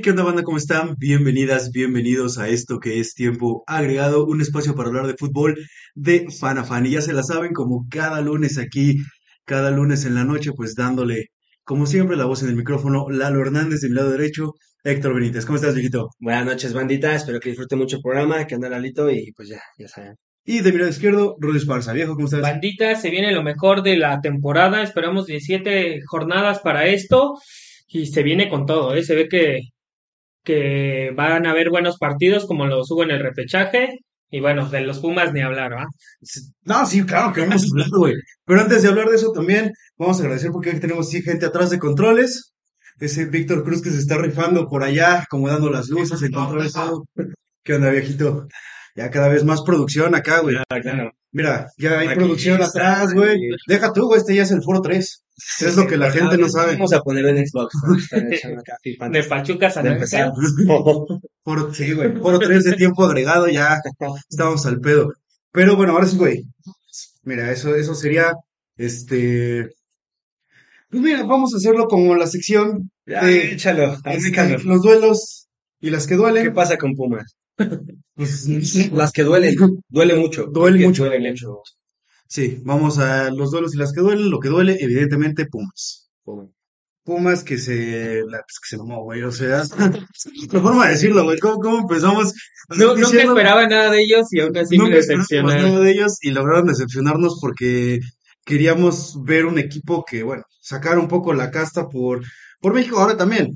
¿Y qué onda banda? ¿Cómo están? Bienvenidas, bienvenidos a esto que es Tiempo Agregado, un espacio para hablar de fútbol de fan a fan. Y ya se la saben, como cada lunes aquí, cada lunes en la noche, pues dándole, como siempre, la voz en el micrófono, Lalo Hernández de mi lado derecho, Héctor Benítez. ¿Cómo estás, viejito? Buenas noches, bandita. Espero que disfruten mucho el programa, que anda Lalito y pues ya, ya saben. Y de mi lado izquierdo, Rudy Esparza. Viejo, ¿cómo estás? Bandita, se viene lo mejor de la temporada. Esperamos 17 jornadas para esto. Y se viene con todo, ¿eh? Se ve que, que van a haber buenos partidos como los hubo en el repechaje. Y bueno, de los Pumas ni hablar, ¿va? No, sí, claro que vamos a hablar, güey. Pero antes de hablar de eso también, vamos a agradecer porque tenemos sí, gente atrás de controles. Ese Víctor Cruz que se está rifando por allá, acomodando las luces, el control. ¿Qué onda, viejito? Ya cada vez más producción acá, güey. Mira, ya hay Aquí producción está, atrás, güey. Deja tú, güey, este ya es el Foro 3. Es lo que la gente no sabe. Vamos a ponerlo en Xbox. ¿no? De Pachuca a empezar. Foro, sí, güey. Foro 3 de tiempo agregado, ya estamos al pedo. Pero bueno, ahora sí, güey. Mira, eso, eso sería, este... Pues mira, vamos a hacerlo como la sección Ya, de échalo, este, échalo. los duelos y las que ¿Qué duelen. pasa con Pumas? Pues, Las que duelen, duele mucho. Duele mucho. Duele mucho. Sí, vamos a los duelos y las que duelen. Lo que duele, evidentemente, Pumas. Pumas que se, la, pues, que se mamó, güey, o sea, la forma de decirlo, güey, ¿cómo, cómo empezamos? No, nunca Diciendo- esperaba nada de ellos y aún así me Nunca esperábamos decepcionaron. nada de ellos y lograron decepcionarnos porque queríamos ver un equipo que, bueno, sacar un poco la casta por, por México ahora también.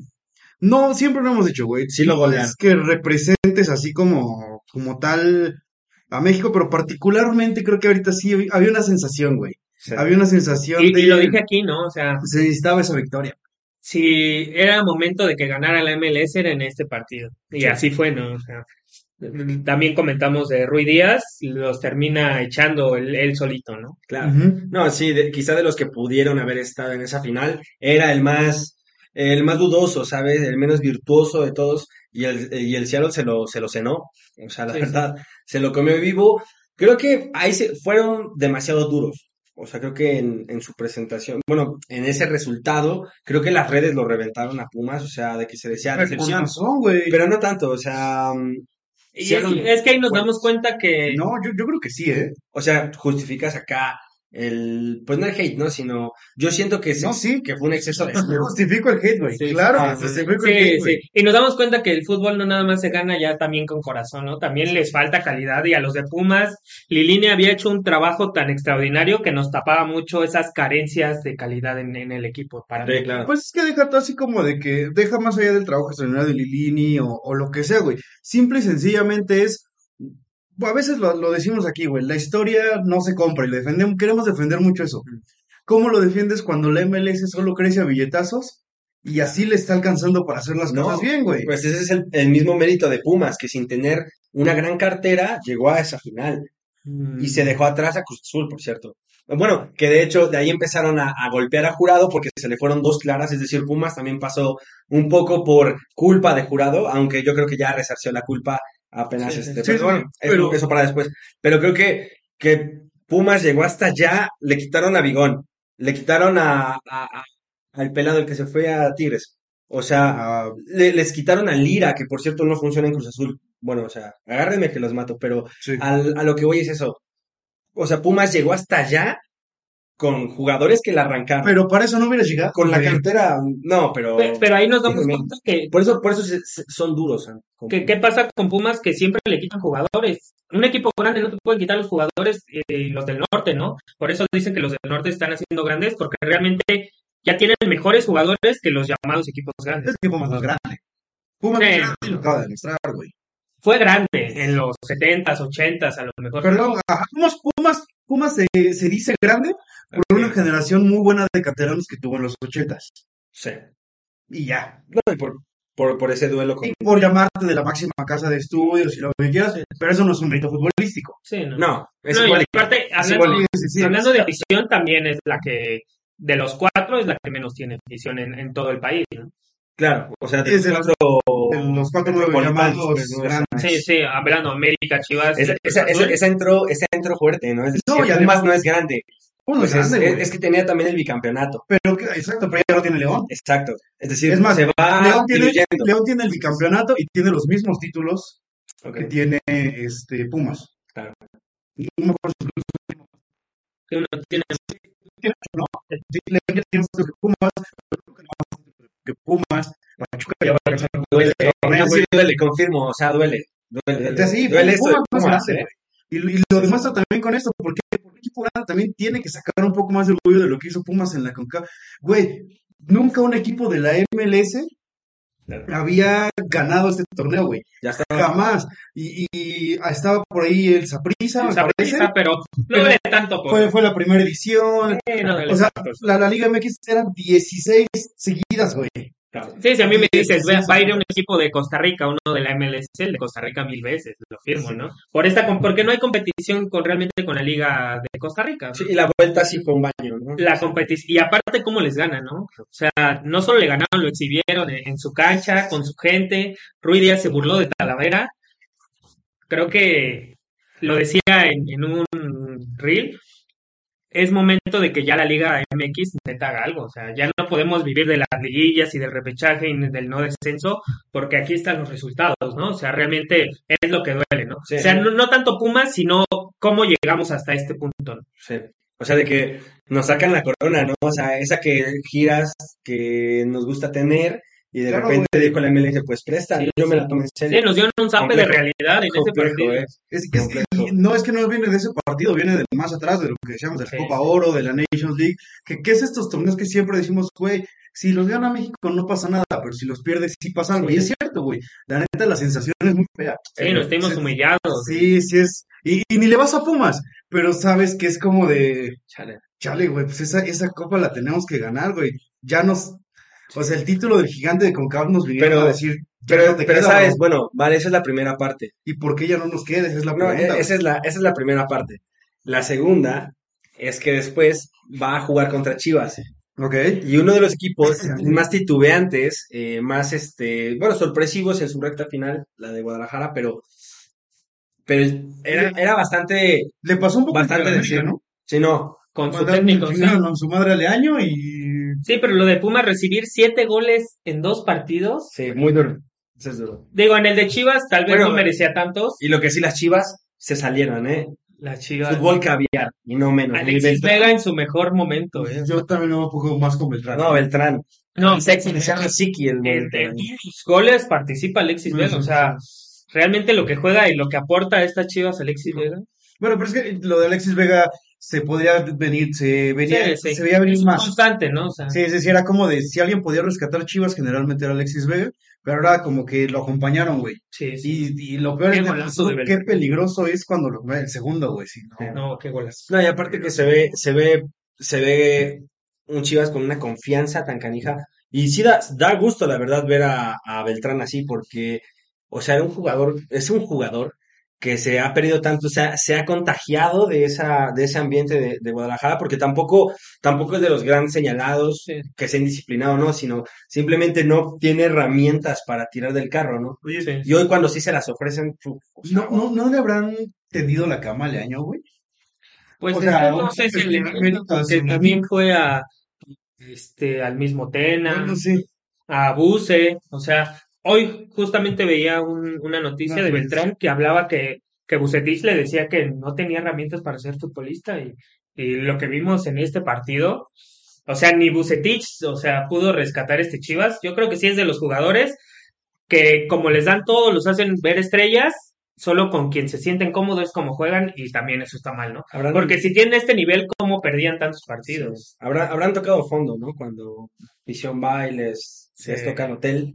No, siempre lo hemos dicho, güey. Sí lo no golean. es que representes así como, como tal a México, pero particularmente creo que ahorita sí había- una sensación, güey. Sí. Había una sensación Y, de... y lo dije aquí, ¿no? O sea, Se necesitaba esa victoria. si era momento de que ganara la MLS era en este partido. Y así fue, ¿no? O sea, también comentamos de Rui Díaz, los termina echando él, él solito, ¿no? Claro. No, sí, de- quizá de los que pudieron haber estado en esa final, era el más, el más dudoso, ¿sabes? El menos virtuoso de todos, y el, y el Seattle se lo, se lo cenó, o sea, la Sí, verdad, se lo comió vivo. Creo que ahí se fueron demasiado duros, o sea, creo que en, en su presentación, bueno, en ese resultado, creo que las redes lo reventaron a Pumas, o sea, de que se decía decepción, pero no tanto, o sea, mm, Y es, es que ahí nos Bueno, damos cuenta que No, yo, yo creo que sí, ¿eh? o sea, justificas acá el, pues no el hate, ¿no? Sino, yo siento que, se- No, sí. que fue un exceso de Yo justifico el hate, güey. Sí, claro, ah, que sí, justifico el Sí, hate, sí. Y nos damos cuenta que el fútbol no nada más se gana ya también con corazón, ¿no? También les falta calidad y a los de Pumas, Lilini había hecho un trabajo tan extraordinario que nos tapaba mucho esas carencias de calidad en, en el equipo. Para mí. Sí, claro. Pues es que deja todo así como de que deja más allá del trabajo extraordinario de Lilini o, o lo que sea, güey. Simple y sencillamente es, a veces lo, lo decimos aquí, güey, la historia no se compra y lo defendemos, queremos defender mucho eso. ¿Cómo lo defiendes cuando la MLS solo crece a billetazos y así le está alcanzando para hacer las No, cosas bien, güey? Pues ese es el, el mismo mérito de Pumas, que sin tener una gran cartera llegó a esa final y se dejó atrás a Cruz Azul, por cierto. Bueno, que de hecho de ahí empezaron a, a golpear a Jurado porque se le fueron dos claras, es decir, Pumas también pasó un poco por culpa de Jurado, aunque yo creo que ya resarció la culpa apenas Sí, este, sí, pero sí, bueno, eso, pero- eso para después. Pero creo que, que Pumas llegó hasta allá, le quitaron a Bigón, le quitaron a, a- a- al pelado el que se fue a Tigres. O sea, Ah, le- les quitaron a Lira, que por cierto no funciona en Cruz Azul. Bueno, o sea, agárrenme que los mato, pero al- a lo que voy es eso. O sea, Pumas llegó hasta allá con jugadores que la arrancaron. Pero para eso no hubiera llegado. con la cartera, no, pero... Pe- Pero ahí nos damos cuenta que, Por eso, por eso se- se- son duros. ¿eh? Que- ¿qué pasa con Pumas? Que siempre le quitan jugadores. Un equipo grande no te pueden quitar los jugadores, eh, los del norte, ¿no? Por eso dicen que los del norte están haciendo grandes, porque realmente ya tienen mejores jugadores que los llamados equipos grandes. Es Pumas no es grande. Pumas Sí. no es grande y lo acaba de demostrar, güey. Fue grande en los 70s, 80s, a lo mejor. Perdón, ajá, Pumas, Pumas, Pumas se, se dice grande por una generación muy buena de cateranos que tuvo en los ochentas. Sí. Y ya. No, y por, por, por ese duelo con... Y por llamarte de la máxima casa de estudios y lo que quieras, pero eso no es un rito futbolístico. Sí, no. No, es No, y igual. aparte, es hablando, igual. Sí, sí, sí. hablando de afición, también es la que, de los cuatro, es la que menos tiene afición en, en todo el país. ¿no? Claro, o sea, de Es de cuatro... de los cuatro llamados pues, grandes. Sí, sí, hablando América, Chivas. Esa, esa, esa, esa entró, esa entró fuerte, ¿no? Es decir, No, y además- no es grande. Pues es es, grande, es- güey. es que tenía también el bicampeonato. Pero, que- exacto, pero ya no tiene León. Exacto. Es decir, Es más, se va León tiene. León tiene el bicampeonato y tiene los mismos títulos que tiene este Pumas. Claro. Y no me acuerdo no, sí, León ya tiene más que Pumas, que Pumas, Pachuca ya va a alcanzar Duele, el torneo, sí, güey. duele, confirmo, o sea, duele. Duele, duele, Entonces, sí, duele Pumas esto de más Pumas, grande, ¿eh? Y, y lo demuestra también con esto, porque el equipo grande también tiene que sacar un poco más de orgullo de lo que hizo Pumas en la CONCACAF. Güey, nunca un equipo de la MLS. Había ganado este torneo, güey. Ya está. Jamás. Y, y estaba por ahí el Saprissa, me esa parece. prisa, pero no tanto. Por... Fue, fue la primera edición. Sí, no duele O sea, la, la Liga MX eran 16 seguidas, güey. Sí, si a mí me dices, va, va a ir un equipo de Costa Rica, uno de la MLS, el de Costa Rica mil veces, lo firmo, ¿no? Por esta, porque no hay competición con realmente con la Liga de Costa Rica. ¿no? Sí, y la vuelta sí fue un baño, ¿no? La competición, y aparte cómo les gana, ¿no? O sea, no solo le ganaron, lo exhibieron en, en su cancha, con su gente, Rui Díaz se burló de Talavera, creo que lo decía en, en un reel, es momento de que ya la Liga MX intenta haga algo, o sea, ya no podemos vivir de las liguillas y del repechaje y del no descenso, porque aquí están los resultados, ¿no? O sea, realmente es lo que duele, ¿no? Sí. O sea, no, no tanto Pumas, sino cómo llegamos hasta este punto, ¿no? Sí. O sea, de que nos sacan la corona, ¿no? O sea, esa que giras, que nos gusta tener, y de Claro, repente dijo la MLS, pues presta, Sí, yo me sí. la tomé en Sí, serio. nos dieron un zape de realidad en ese Complejo, partido. ¿eh? Es que, es y no es que no viene de ese partido, viene de más atrás, de lo que decíamos de la Sí. Copa Oro, de la Nations League. Que, ¿Qué es estos torneos que siempre decimos, güey? Si los gana México no pasa nada, pero si los pierdes sí pasa algo. Sí. Y es cierto, güey. La neta, la sensación es muy fea. Sí, nos estuvimos Sí, humillados. Sí, sí es. Y, y ni le vas a Pumas, pero sabes que es como de, Chale. chale, güey, pues esa, esa copa la tenemos que ganar, güey. Ya nos, o sea, el título del gigante de Concacaf nos vinieron Pero- a decir, Pero, no te pero queda, sabes, bro. bueno, vale, esa es la primera parte. ¿Y por qué ya no nos queda? Esa es la No, pregunta. e- esa es la, esa es la primera parte. La segunda es que después va a jugar contra Chivas. Ok. Y uno de los equipos más titubeantes, eh, más este, bueno, sorpresivos en su recta final, la de Guadalajara, pero, pero era, era bastante, Le pasó un poco bastante de ¿no? sí, no, Con su técnico, sí. chingaron a su madre al año y Sí, pero lo de Pumas recibir siete goles en dos partidos. sí, muy duro. Eso es duro. Digo, en el de Chivas tal vez Bueno, no merecía tantos. Y lo que sí, las Chivas se salieron, ¿eh? Las Chivas. Fútbol caviar, y no menos. Alexis Beltrán. Vega en su mejor momento, ¿eh? yo también un poco más con Beltrán. No, Beltrán. No, Sexy, se llama Siki el sus goles participa Alexis Vega. sí, O sea, realmente lo que juega y lo que aporta a estas Chivas Alexis Vega. Bueno, pero es que lo de Alexis Vega se podía venir, se venía, Sí, sí. se veía venir Es más. constante, ¿no? O sea, Sí, sí, sí, era como de si alguien podía rescatar Chivas, generalmente era Alexis Vega, pero ahora como que lo acompañaron, güey. sí, sí. Y, y lo peor Qué es que golazo de qué peligroso es cuando lo el segundo, güey. sí, no. No, qué golas. No, y aparte que se ve, se ve, se ve un Chivas con una confianza tan canija. Y sí da, da gusto, la verdad, ver a, a Beltrán así, porque, o sea, era un jugador, es un jugador que se ha perdido tanto, o sea, se ha contagiado de esa, de ese ambiente de, de Guadalajara, porque tampoco, tampoco es de los grandes señalados Sí. que se han disciplinado, ¿no? Sino simplemente no tiene herramientas para tirar del carro, ¿no? Oye, Sí. Y hoy cuando sí se las ofrecen, uf, o sea, ¿no, no, ¿no le habrán tendido la cama al año, güey? Pues O sea, que no sé si le que también fue a este al mismo Tena, Bueno, sí. a Buse, o sea, hoy justamente veía un- una noticia de sí. Beltrán que hablaba que, que Bucetich le decía que no tenía herramientas para ser futbolista y, y lo que vimos en este partido, o sea, ni Bucetich, o sea, pudo rescatar este Chivas, yo creo que sí es de los jugadores que como les dan todo, los hacen ver estrellas solo con quien se sienten cómodos es como juegan y también eso está mal, ¿no? Habrán, Porque si tienen este nivel, ¿cómo perdían tantos partidos? habrá- habrán tocado fondo, ¿no? Cuando Visión va y les, Sí. tocan hotel.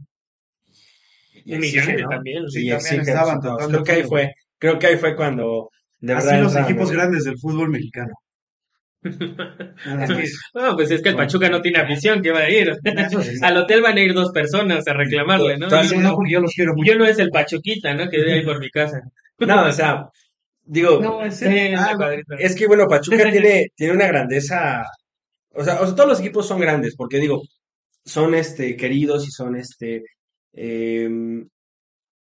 Y ¿no? también. Sí, Y también exigen estaban tocando Creo que ahí fue, creo que ahí fue cuando de Así verdad los entraron, equipos grandes del fútbol mexicano. No, pues es que el Pachuca no tiene afición, ¿qué va a ir? Al hotel van a ir dos personas a reclamarle, ¿no? Sí, no, yo los quiero mucho. Yo no es el Pachuquita, ¿no? Que vive ahí por mi casa. No, o sea, digo, No, es es ah. Es que bueno, Pachuca tiene, tiene una grandeza. O sea, o sea, todos los equipos son grandes, porque digo, son este queridos y son este em,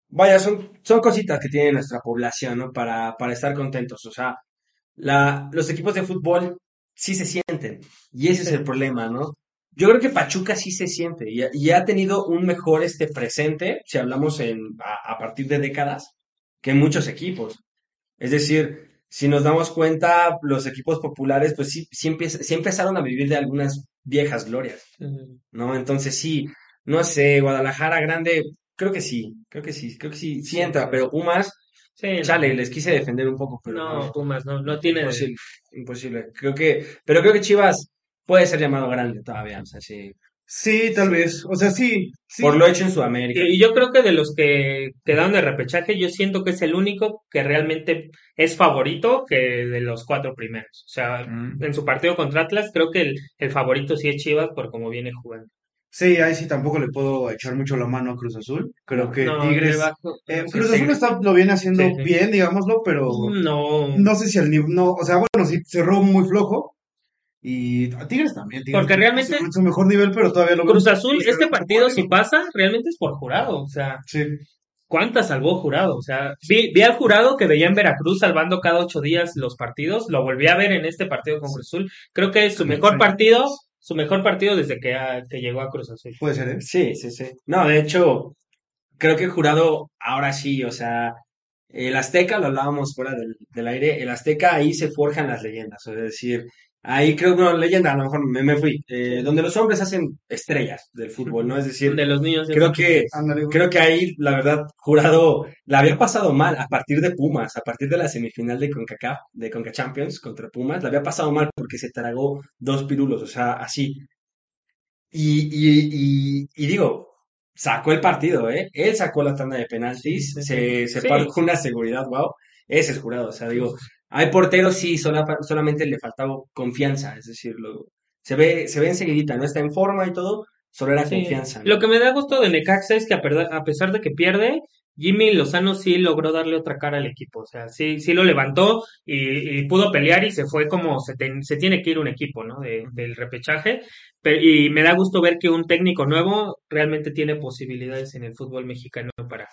vaya, son, son cositas que tiene nuestra población, ¿no? Para, para estar contentos. O sea, la, los equipos de fútbol sí se sienten. Y ese es el problema, ¿no? Yo creo que Pachuca sí se siente y, y ha tenido un mejor este presente, si hablamos en, a, a partir de décadas, que muchos equipos. Es decir, si nos damos cuenta, los equipos populares, pues sí, sí, sí empezaron a vivir de algunas viejas glorias, ¿no? Entonces sí, no sé, Guadalajara grande, creo que sí, creo que sí, creo que sí, sí entra, pero Pumas, Sí, chale, les quise defender un poco, pero No, no, Pumas no, no tiene. imposible, imposible. Creo que, pero creo que Chivas puede ser llamado grande todavía, o sea, sí, Sí, tal vez. O sea, sí. sí. por lo hecho en Sudamérica. Y yo creo que de los que quedaron de repechaje, yo siento que es el único que realmente es favorito que de los cuatro primeros. O sea, Mm. en su partido contra Atlas, creo que el, el favorito sí es Chivas por cómo viene jugando. Sí, ahí sí tampoco le puedo echar mucho la mano a Cruz Azul. Creo que No, Tigres. eh, Cruz sí. Azul está, lo viene haciendo Sí, sí. bien, digámoslo, pero No, no sé si al nivel. No, o sea, bueno, sí cerró muy flojo. Y a Tigres también. Tigres Porque realmente- es su mejor nivel, pero todavía lo veo- Cruz Azul, este partido si pasa, realmente es por jurado. O sea, Sí. ¿cuántas salvó jurado? O sea, vi, vi al jurado que veía en Veracruz salvando cada ocho días los partidos. Lo volví a ver en este partido con Cruz Azul. Creo que es su mejor partido, su mejor partido desde que, llegó a Cruz Azul. Puede ser, ¿eh? Sí, sí, sí. No, de hecho, creo que el jurado ahora sí, o sea, el Azteca, lo hablábamos fuera del, del aire, el Azteca ahí se forjan las leyendas, es decir, ahí creo que una leyenda, a lo mejor me, me fui, eh, donde los hombres hacen estrellas del fútbol, ¿no? Es decir, De los niños. creo que, creo que ahí, la verdad, jurado la había pasado mal a partir de Pumas, a partir de la semifinal de CONCACAF, de CONCA Champions contra Pumas, la había pasado mal porque se tragó dos pirulos, o sea, así. Y, y, y, y digo, sacó el partido, ¿eh? Él sacó la tanda de penaltis, Sí, sí, se, se sí. paró con una seguridad, wow. Ese es jurado, o sea, digo, hay porteros, sí, sola- solamente le faltaba confianza, es decir, lo- se ve, se ve enseguidita, no está en forma y todo, solo era Sí. confianza. ¿no? Lo que me da gusto de Necaxa es que a, perda- a pesar de que pierde, Jimmy Lozano sí logró darle otra cara al equipo. O sea, sí, sí lo levantó y, y pudo pelear y se fue como se, tiene que ir un equipo, ¿no? De- del repechaje. Pero, y me da gusto ver que un técnico nuevo realmente tiene posibilidades en el fútbol mexicano para.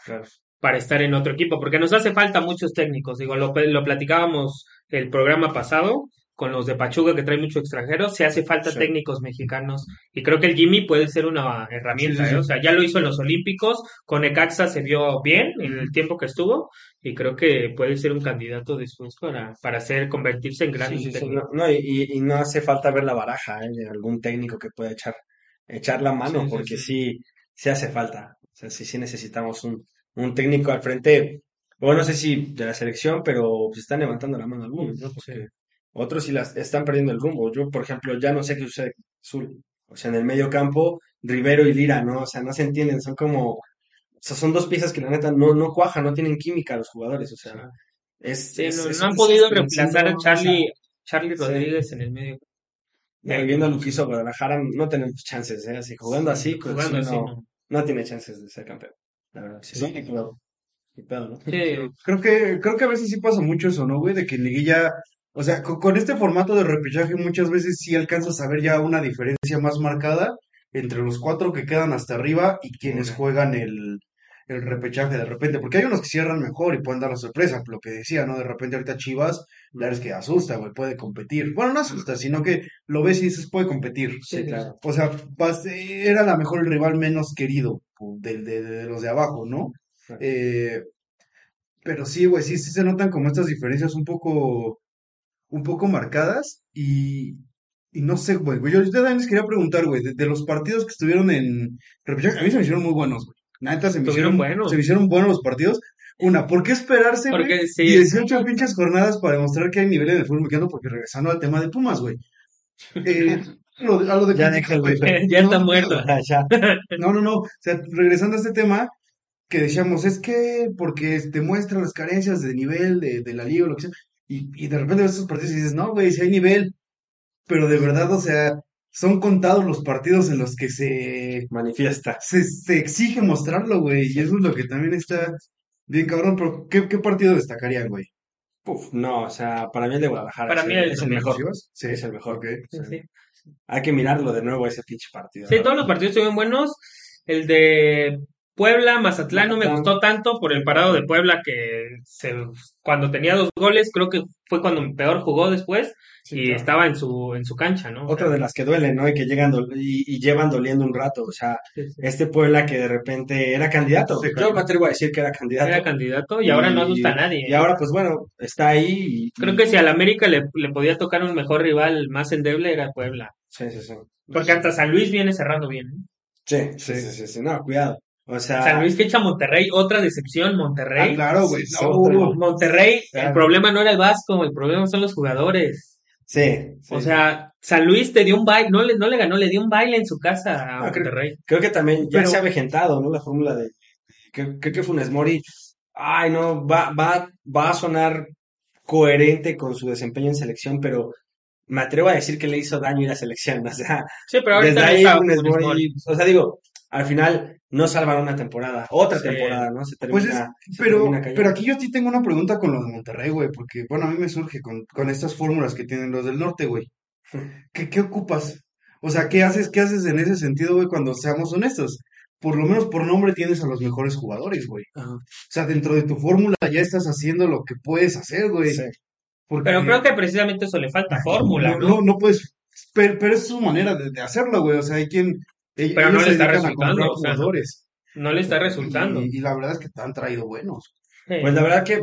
Para estar en otro equipo, porque nos hace falta muchos técnicos. Digo, lo, lo platicábamos el programa pasado con los de Pachuca que trae mucho extranjero, se hace falta Sí. técnicos mexicanos y creo que el Jimmy puede ser una herramienta, Sí, sí. ¿eh? o sea, ya lo hizo en los Olímpicos, con Ecaxa se vio bien en el tiempo que estuvo y creo que puede ser un candidato después para, para hacer, convertirse en gran técnico. no, no, y, y- no hace falta ver la baraja, ¿eh? de algún técnico que pueda echar, echar la mano, porque sí. sí, sí hace falta. O sea, sí, sí necesitamos un, un técnico al frente, bueno, no sé si de la selección, pero se están levantando la mano algunos, ¿no? Porque otros sí las están perdiendo el rumbo. Yo, por ejemplo, ya no sé qué sucede con Azul. O sea, en el medio campo, Rivero y Lira, ¿no? O sea, no se entienden, son como, o sea, son dos piezas que la neta no, no cuajan, no tienen química los jugadores, o sea, es, Sí, es- no, es no han podido reemplazar a Charlie, Charlie Sí. Rodríguez en el medio. Viendo lo que hizo Guadalajara, no tenemos chances, ¿eh? Así, jugando así, Cruz Jugando así, no, no. no tiene chances de ser campeón. La verdad. Sí, pedo, ¿no? Sí, Creo que, creo que a veces sí pasa mucho eso, ¿no, güey? De que en liguilla, o sea, co- con, este formato de repechaje muchas veces sí alcanzas a ver ya una diferencia más marcada entre los cuatro que quedan hasta arriba y quienes juegan el, el repechaje de repente, porque hay unos que cierran mejor y pueden dar la sorpresa, lo que decía, ¿no? De repente ahorita Chivas, la verdad es que asusta, güey, puede competir. Bueno, no asusta, sino que lo ves y dices, puede competir. Sí, claro. O sea, era la mejor el rival menos querido de, de- de los de abajo, ¿no? Eh, pero sí, güey, sí, sí se notan como estas diferencias un poco, un poco marcadas y, y no sé, güey, yo, yo también les quería preguntar, güey, de, de los partidos que estuvieron en a mí se me hicieron muy buenos, güey. neta se me hicieron buenos. se me hicieron buenos los partidos. Una, ¿por qué esperarse, güey? Sí. 18 pinches jornadas para demostrar que hay nivel en el fútbol mexicano, porque regresando al tema de Pumas, güey. Eh, lo, a lo de Ya Pumas, déjalo, güey. Ya está No, muerto. Ya. No, no, no. O sea, regresando a este tema, que decíamos, es que porque te muestra las carencias de nivel de, de la liga o lo que sea, y, y de repente ves estos partidos y dices, no, güey, si hay nivel, pero de verdad, o sea, son contados los partidos en los que se, Manifiesta. se, se exige mostrarlo, güey, y eso es lo que también está bien cabrón, pero ¿qué, qué partido destacarían, güey? Uf, no, o sea, para mí el de Guadalajara Para es, mí el, es el mejor. Sí, Es el mejor. ok. Sí, sí. Hay que mirarlo de nuevo ese pinche partido. Sí, todos los partidos estuvieron buenos. El de Puebla, Mazatlán no me gustó tanto por el parado de Puebla que se, cuando tenía dos goles creo que fue cuando peor jugó después Sí, y claro. estaba en su en su cancha, ¿no? O Otra sea, de las que duelen, ¿no? Y que llegan y, y llevan doliendo un rato. O sea, sí, sí. este Puebla que de repente era candidato. Sí, Yo claro. me atrevo a decir que era candidato. Era candidato y ahora no asusta a nadie. Y ahora, pues bueno, está ahí. Y, Creo que si al América le, le podía tocar un mejor rival más endeble era Puebla. Sí, sí, sí. Porque hasta San Luis viene cerrando bien. ¿eh? Sí, sí, sí, sí, sí. No, cuidado. O sea, San Luis que echa Monterrey, otra decepción, Monterrey. Ah, claro, güey. No, uh, Monterrey, el problema no era el Vasco, el problema son los jugadores. sí, sí. O sea, San Luis te dio un baile, no le, no le ganó, le dio un baile en su casa a Monterrey. Creo que también ya Pero- se ha avejentado, ¿no? La fórmula de. Creo, creo que Funes Mori. Ay, no, va, va, va a sonar coherente con su desempeño en selección, pero me atrevo a decir que le hizo daño a la selección. O sea, Sí, pero ahorita desde ahí Funes. Mori. O sea, digo, al final no salvaron una temporada, otra Sí. temporada, ¿no? Se Pues termina. es- se pero, termina pero aquí yo sí tengo una pregunta con los de Monterrey, güey, porque, bueno, a mí me surge con, con estas fórmulas que tienen los del norte, güey. ¿Qué, qué ocupas? O sea, ¿qué haces, qué haces en ese sentido, güey, cuando seamos honestos? Por lo menos por nombre tienes a los mejores jugadores, güey. Ajá. O sea, dentro de tu fórmula ya estás haciendo lo que puedes hacer, güey. Sí. Porque Pero creo que precisamente eso le falta fórmula, no, ¿no? no, no puedes, pero, pero es su manera de, de hacerlo, güey. O sea, hay quien... ellos Pero no le está resultando, o sea, jugadores. No le está resultando. Y, y la verdad es que te han traído buenos. Sí. Pues la verdad que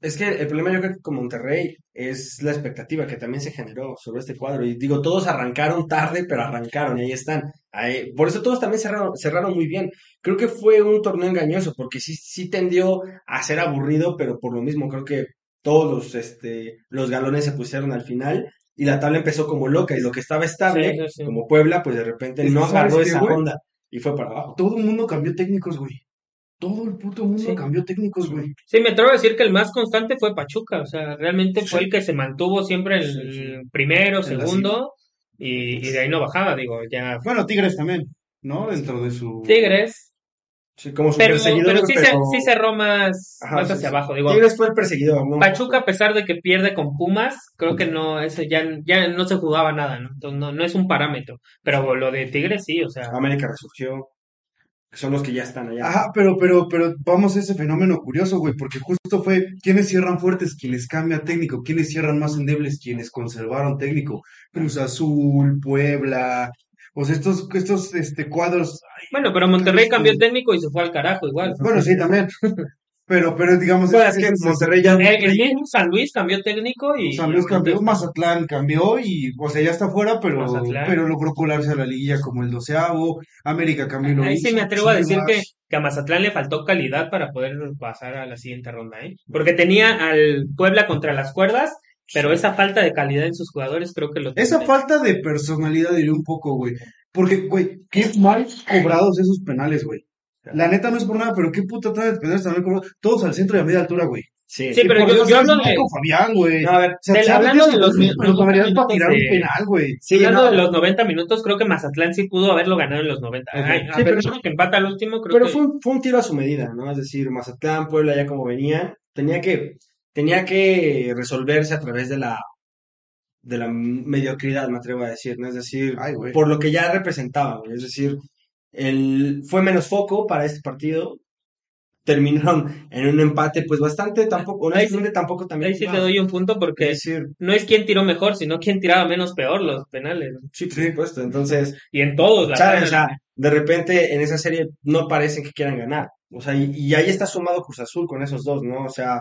es que el problema yo creo que con Monterrey es la expectativa que también se generó sobre este cuadro. Y digo, todos arrancaron tarde, pero arrancaron y ahí están. Ahí- por eso todos también cerraron, cerraron muy bien. Creo que fue un torneo engañoso porque sí, sí tendió a ser aburrido, pero por lo mismo creo que todos los, este, los galones se pusieron al final y la tabla empezó como loca y lo que estaba estable, Sí, sí, sí. como Puebla, pues de repente no que, ¿sabes agarró esa güey? onda y fue para abajo. Todo el mundo cambió técnicos, güey. Todo el puto mundo Sí. cambió técnicos, güey. Sí, me atrevo a decir que el más constante fue Pachuca, o sea, realmente fue el que se mantuvo siempre el Sí, sí. primero, segundo, y, y de ahí no bajaba, digo, ya. Bueno, Tigres también, ¿no? Dentro de su... Tigres, Sí, como su pero, perseguidor, pero sí, Se, pero- sí cerró más, Ajá, más sí, hacia sí. abajo, digo. Tigres fue el perseguidor, ¿no? Pachuca, a pesar de que pierde con Pumas, creo que no, eso ya, ya no se jugaba nada, ¿no? Entonces no, no es un parámetro. Pero lo de Tigres sí, o sea, América resurgió. Son los que ya están allá. Ajá, pero, pero, pero vamos a ese fenómeno curioso, güey, porque justo fue quienes cierran fuertes, quienes cambian técnico, quienes cierran más endebles, quienes conservaron técnico. Cruz Azul, Puebla, o sea, estos, estos, este, cuadros. bueno, pero Monterrey Este- cambió técnico y se fue al carajo igual. Bueno, sí, también. Pero, pero digamos, Bueno, es que Monterrey ya. El, mismo San Luis cambió técnico y... San Luis cambió, Mazatlán cambió y, o sea, ya está fuera, pero, Mazatlán. pero logró colarse a la liguilla como el doceavo. América cambió Ahí sí me atrevo a decir que, que a Mazatlán le faltó calidad para poder pasar a la siguiente ronda, ¿eh? Porque tenía al Puebla contra las cuerdas, pero esa falta de calidad en sus jugadores creo que lo Esa tiene. falta de personalidad diría un poco, güey. Porque, güey, qué mal cobrados esos penales, güey. La neta no es por nada, pero qué puta tanda de penales también cobrados. Todos al centro y a media altura, güey. Sí. Sí, pero yo- Dios, yo hablo de- Fabián, güey. No, a ver. O sea, del- se ha hablando de los sus mi- personalidades para minutos tirar de- un penal, güey. Sí, Hablando no, de los 90 minutos, creo que Mazatlán sí pudo haberlo ganado en los 90. Ok. Ay, Sí, a pero- de que empata al último, creo pero que... fue un, fue un tiro a su medida, ¿no? Es decir, Mazatlán, Puebla, ya como venían, tenía que, tenía que resolverse a través de la, de la mediocridad, me atrevo a decir, ¿no? Es decir, Ay, por lo que ya representaban, güey. Es decir, el, fue menos foco para este partido. Terminaron en un empate, pues bastante, tampoco, Ahí sí- honestamente tampoco también. Ahí sí te doy un punto porque Es decir, no es quien tiró mejor, sino quien tiraba menos peor los penales. sí, por supuesto. Entonces, Y en todos, la verdad. O sea, de repente en esa serie no parecen que quieran ganar. O sea, y, y ahí está sumado Cruz Azul con esos dos, ¿no? O sea,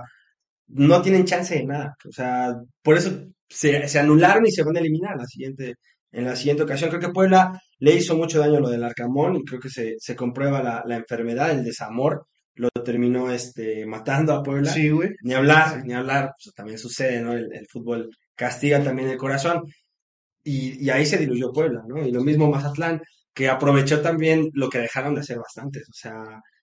no tienen chance de nada. O sea, por eso se, se anularon y se van a eliminar la siguiente, en la siguiente ocasión. Creo que Puebla le hizo mucho daño lo del Arcamón y creo que se, se comprueba la, la enfermedad, el desamor, lo terminó este, matando a Puebla. Sí, güey. Ni hablar, ni hablar, pues, también sucede, ¿no? El, el fútbol castiga también el corazón. Y, y ahí se diluyó Puebla, ¿no? Y lo mismo Mazatlán, que aprovechó también lo que dejaron de hacer bastantes. O sea,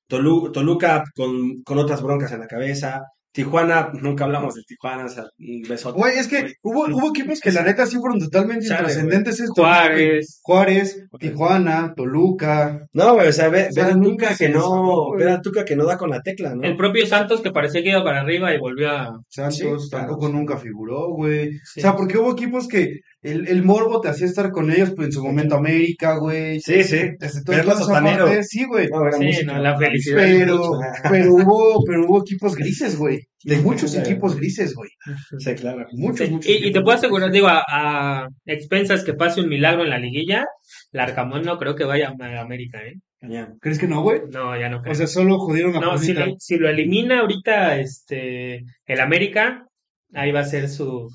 Tolu- Toluca con, con otras broncas en la cabeza. Tijuana, nunca hablamos de Tijuana, o sea, un besote. Güey, es que Güey. hubo, hubo equipos que la neta sí fueron totalmente Chale, intrascendentes. estos, Juárez. Juárez, Tijuana, Toluca. No, güey, o sea, ve, O sea, Tuca que no, ve al Tuca que no da con la tecla, ¿no? El propio Santos que parecía que iba para arriba y volvió a... Santos Sí, claro. tampoco nunca figuró, güey. Sí. O sea, porque hubo equipos que el, el morbo te hacía estar con ellos, pues en su momento América, güey. Sí, sí. Desde todo Verlo esa sotanero. parte, Sí, güey. No, Sí, música. no, la felicidad. Pero, pero hubo, pero hubo equipos grises, güey. De muchos Sí. equipos grises, güey. Sí, claro. Muchos, Sí, muchos. Y, y te puedo asegurar, digo, a, a expensas que pase un milagro en la liguilla, el Arcamón no creo que vaya a América, ¿eh? Cañón. ¿Crees que no, güey? No, ya no creo. O sea, solo jodieron a no, si lo, si lo elimina ahorita este el América, ahí va a ser su...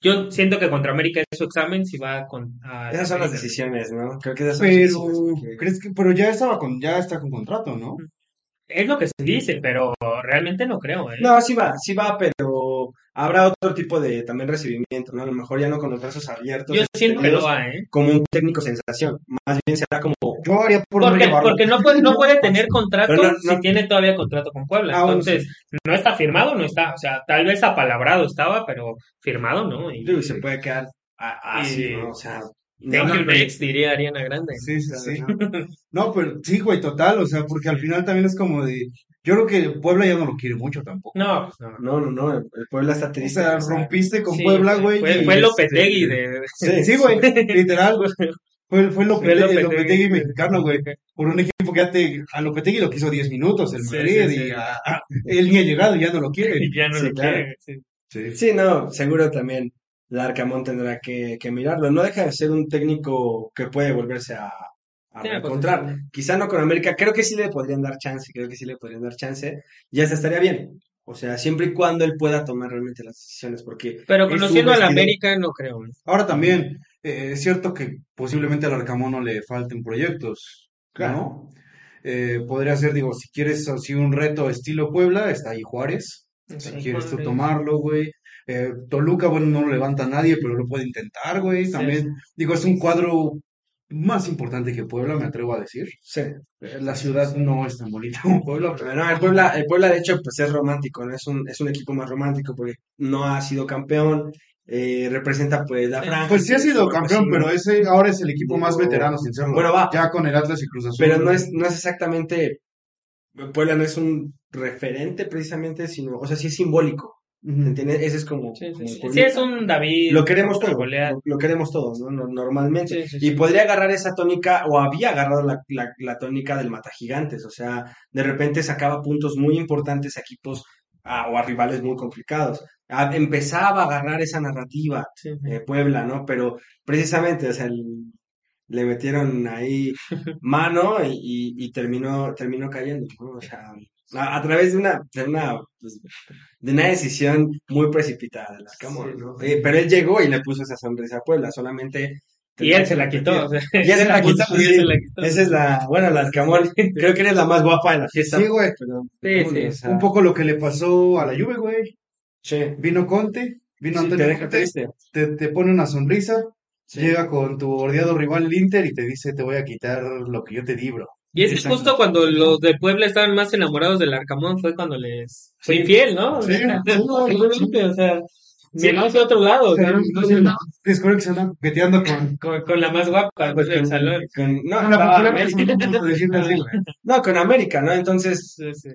Yo siento que contra América es su examen si va con... a- Esas son las decisiones, ¿no? Creo que esas son Pero, que- ¿crees que, pero ya estaba con, ya está con contrato, ¿no? Es lo que se dice, pero realmente no creo, ¿eh? No, sí va, sí va, pero habrá otro tipo de también recibimiento, ¿no? A lo mejor ya no con los brazos abiertos. Yo siento que lo va, ¿eh? Como un técnico sensación. Más bien será como. Yo haría por no Porque, llevarlo. porque no puede, no puede tener contrato no- no- si tiene todavía contrato con Puebla. Ah, Entonces, no está firmado, no está. O sea, tal vez apalabrado estaba, pero firmado no. Y, se puede quedar así, ¿no? O sea. Thank no- you next, diría Ariana Grande. Sí, sí, sí. No, pero sí, güey, total, o sea, porque al final también es como de, yo creo que Puebla ya no lo quiere mucho tampoco. No, pues no. No, no, no. El Puebla está triste. o sea, rompiste con Sí, Puebla, güey. Fue, fue este, Lopetegui de. Sí, Sí, güey, literal, güey. Fue, fue Lopetegui, Lopetegui. Lopetegui mexicano, güey. Por un equipo que ya te, a Lopetegui lo quiso 10 minutos, el Madrid, sí, sí. y a- a- él ni ha llegado y ya no lo quiere. Y ya no Sí, lo claro. quiere. sí. Sí. Sí, no, seguro también Larcamón tendrá que, que mirarlo. No deja de ser un técnico que puede volverse a, a Sí, pues, reencontrar. Quizá no con América, creo que sí le podrían dar chance, creo que sí le podrían dar chance. Y hasta estaría bien. O sea, siempre y cuando él pueda tomar realmente las decisiones, porque Pero conociendo a la. América, no creo. ¿eh? Ahora también, eh, es cierto que posiblemente al Arcamón no le falten proyectos, ¿no? Eh, podría ser, digo, si quieres así un reto estilo Puebla, está ahí Juárez. Si Sí, quieres tú tomarlo, güey. Eh, Toluca, bueno, no lo levanta nadie, pero lo puede intentar, güey. Sí. También, digo, es un cuadro más importante que Puebla, me atrevo a decir. sí. Eh, La ciudad no es tan bonita como Puebla, pero no, el Puebla, el Puebla de hecho pues es romántico, ¿no? Es un, es un equipo más romántico porque no ha sido campeón, eh, representa pues la franja. pues sí ha sido campeón, pero ese ahora es el equipo más veterano, sin serlo. bueno, va. Ya con el Atlas y Cruz Azul. Pero no es, no es exactamente, Puebla no es un referente precisamente, sino, o sea, sí es simbólico. ¿Entiendes? Ese es como, Sí, sí, como sí. el Sí, es un David. Lo queremos todos, lo, lo queremos todos, ¿no? No- Normalmente. Sí, sí, Y podría agarrar esa tónica, o había agarrado la, la, la tónica del Matagigantes, o sea, de repente sacaba puntos muy importantes a equipos a- o a rivales muy complicados. A- empezaba a agarrar esa narrativa, Sí, sí. eh, Puebla, ¿no? Pero precisamente, o sea, el- le metieron ahí mano y, y- y terminó, terminó cayendo, ¿no? O sea, a, a través de una, de una, pues, de una decisión muy precipitada Arcamón, ¿no? Eh, pero él llegó y le puso esa sonrisa a Puebla, solamente. Y él se la quitó. o sea, Y él se la quitó, sí. se la quitó. Esa es la, bueno, la Arcamón, creo que eres la más guapa de la fiesta. Sí, güey. pero- Sí, Un poco lo que le pasó a la Juve, güey. sí. Vino Conte, vino Antonio te deja Conte, triste. te, te pone una sonrisa, Sí. llega con tu odiado rival el Inter y te dice, te voy a quitar lo que yo te di, bro. Y es que justo cuando los de Puebla estaban más enamorados del Arcamón fue cuando les fue Sí. infiel, ¿no? O Sí. realmente, o sea, miró hacia otro lado, Descubre que se anda coqueteando con... con, con la más guapa pues, del salón. Con- no, con la América. No, con América, ¿no? Entonces, sí.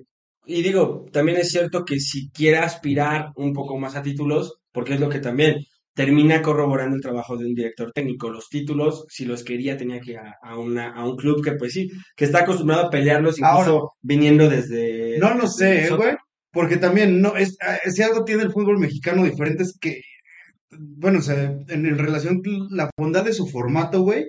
Y digo, también es cierto que si quiere aspirar un poco más a títulos, porque es lo que también termina corroborando el trabajo de un director técnico. Los títulos, si los quería, tenía que ir a, a una, a un club que, pues sí, que está acostumbrado a pelearlos, incluso Ahora- viniendo desde. No lo sé, eh, güey. Porque también, no, es, si algo tiene el fútbol mexicano diferente es que, bueno, o sea, en, en relación la bondad de su formato, güey,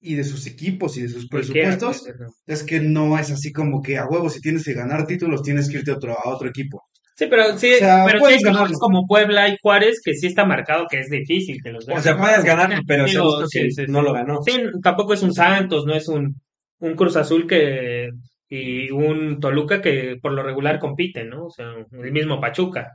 y de sus equipos y de sus presupuestos, pues, es que no es así como que a huevo, si tienes que ganar títulos, tienes que irte a otro, a otro equipo. Sí, pero sí, O sea, pero sí hay como Puebla y Juárez que sí está marcado que es difícil que los O vean. sea, puedes ganar, pero sí, no lo ganó. Sí, tampoco es un Santos, no es un, un Cruz Azul que y un Toluca que por lo regular compiten, ¿no? O sea, el mismo Pachuca.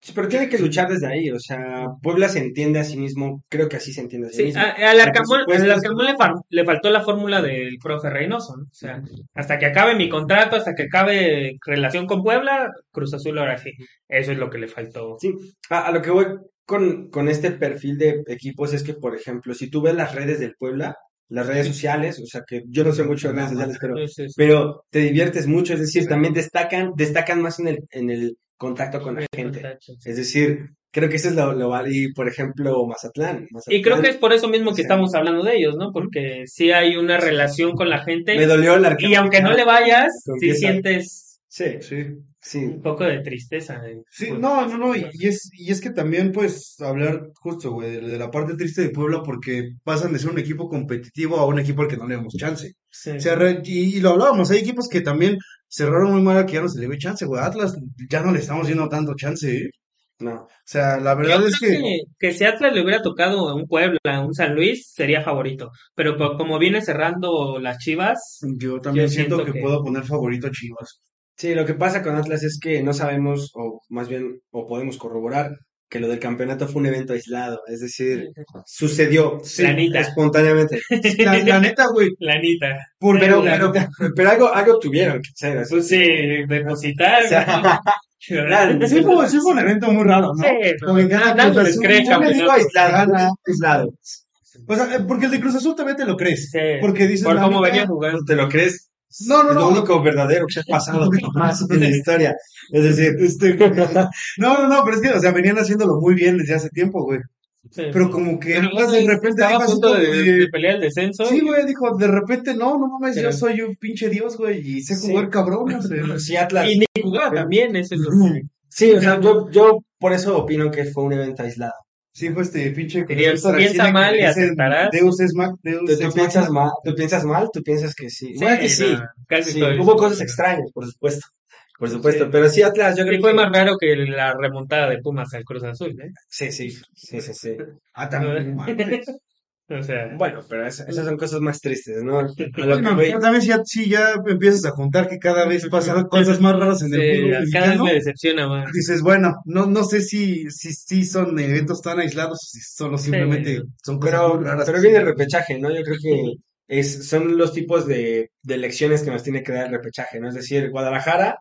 Sí, pero tiene que luchar desde ahí. O sea, Puebla se entiende a sí mismo. Creo que así se entiende a sí Sí, mismo. a- al Arcamón, Arcamón le, le faltó la fórmula del profe Reynoso, ¿no? O sea, hasta que acabe mi contrato, hasta que acabe relación con Puebla, Cruz Azul ahora sí. Eso es lo que le faltó. Sí, a, a lo que voy con, con este perfil de equipos es que, por ejemplo, si tú ves las redes del Puebla, las redes sociales, o sea, que yo no sé mucho de redes sociales, pero, pero te diviertes mucho, es decir, también destacan, destacan más en el, en el contacto con la gente. Es decir, creo que eso es lo, lo vale. Y, por ejemplo, Mazatlán. Y creo que es por eso mismo que Sí. estamos hablando de ellos, ¿no? Porque sí hay una relación con la gente Me dolió el y aunque no le vayas, sí Confiesa. sientes Sí, Sí. sí. un poco de tristeza. ¿eh? Sí, no, no, no, y, y es, y es que también, pues, hablar justo, güey, de, de la parte triste de Puebla, porque pasan de ser un equipo competitivo a un equipo al que no le damos chance. Sí. O sea, re- y, y lo hablábamos, hay equipos que también cerraron muy mal al que ya no se le ve chance, güey. Atlas ya no le estamos dando tanto chance, ¿eh? No. O sea, la Yo verdad es que, que, que si Atlas le hubiera tocado a un Puebla, a un San Luis, sería favorito. Pero co- como viene cerrando las Chivas, yo también yo siento, siento que, que- puedo poner favorito a Chivas. Sí, lo que pasa con Atlas es que no sabemos, o más bien, o podemos corroborar, que lo del campeonato fue un evento aislado. Es decir, sucedió espontáneamente. La, la neta, güey, por Pero, la pero, neta. pero algo, algo tuvieron que hacer. eso Pues sí, depositar. O sea, Claro. Sí fue, sí fue un evento muy raro, ¿no? Sí, Como que gana nadie Cruz les Azul, cree yo le digo campeonato. aislado, aislado. O sea, eh, porque el de Cruz Azul también te lo crees. Sí. Porque dices, Por cómo venía jugando. ¿Te lo crees? No, no, es lo no. único verdadero que ha pasado más en la historia. Es decir, Este, no, no, no, pero es que, o sea, venían haciéndolo muy bien desde hace tiempo, güey. Sí. Pero como que Pero, pues, de repente estaba a punto de, de- de pelear el descenso. Sí, güey, dijo, de repente, no, no mames, Pero- yo soy un pinche dios, güey, y sé Sí. jugar cabrón, o sea. si Atlas. Y ni jugaba también, es lo que- Sí, o sea, yo, yo por eso opino que fue un evento aislado. Sí, fue este pinche cosita de piensa mal y dicen, acertarás. Deus es ma- Deus ¿Tú, tú piensas mal? ¿Tú piensas mal? ¿Tú piensas que sí? Bueno, que sí. no, casi Sí, estoy- hubo cosas extrañas, por supuesto. Por supuesto, pero sí, Atlas, yo Sí, creo fue que... más raro que la remontada de Pumas al Cruz Azul, ¿eh? Sí, sí, sí, sí, sí. Ah, también, mames. O sea, Bueno, pero es- esas son cosas más tristes, ¿no? A lo que también si ya, si ya empiezas a juntar que cada vez pasan cosas más raras en el sí, fútbol cada vez me decepciona más. dices, bueno, no, no sé si, si, si son eventos tan aislados, si solo simplemente son cosas Pero, raras. pero viene el repechaje, ¿no? Yo creo que es, son los tipos de, de lecciones que nos tiene que dar el repechaje, ¿no? Es decir, Guadalajara,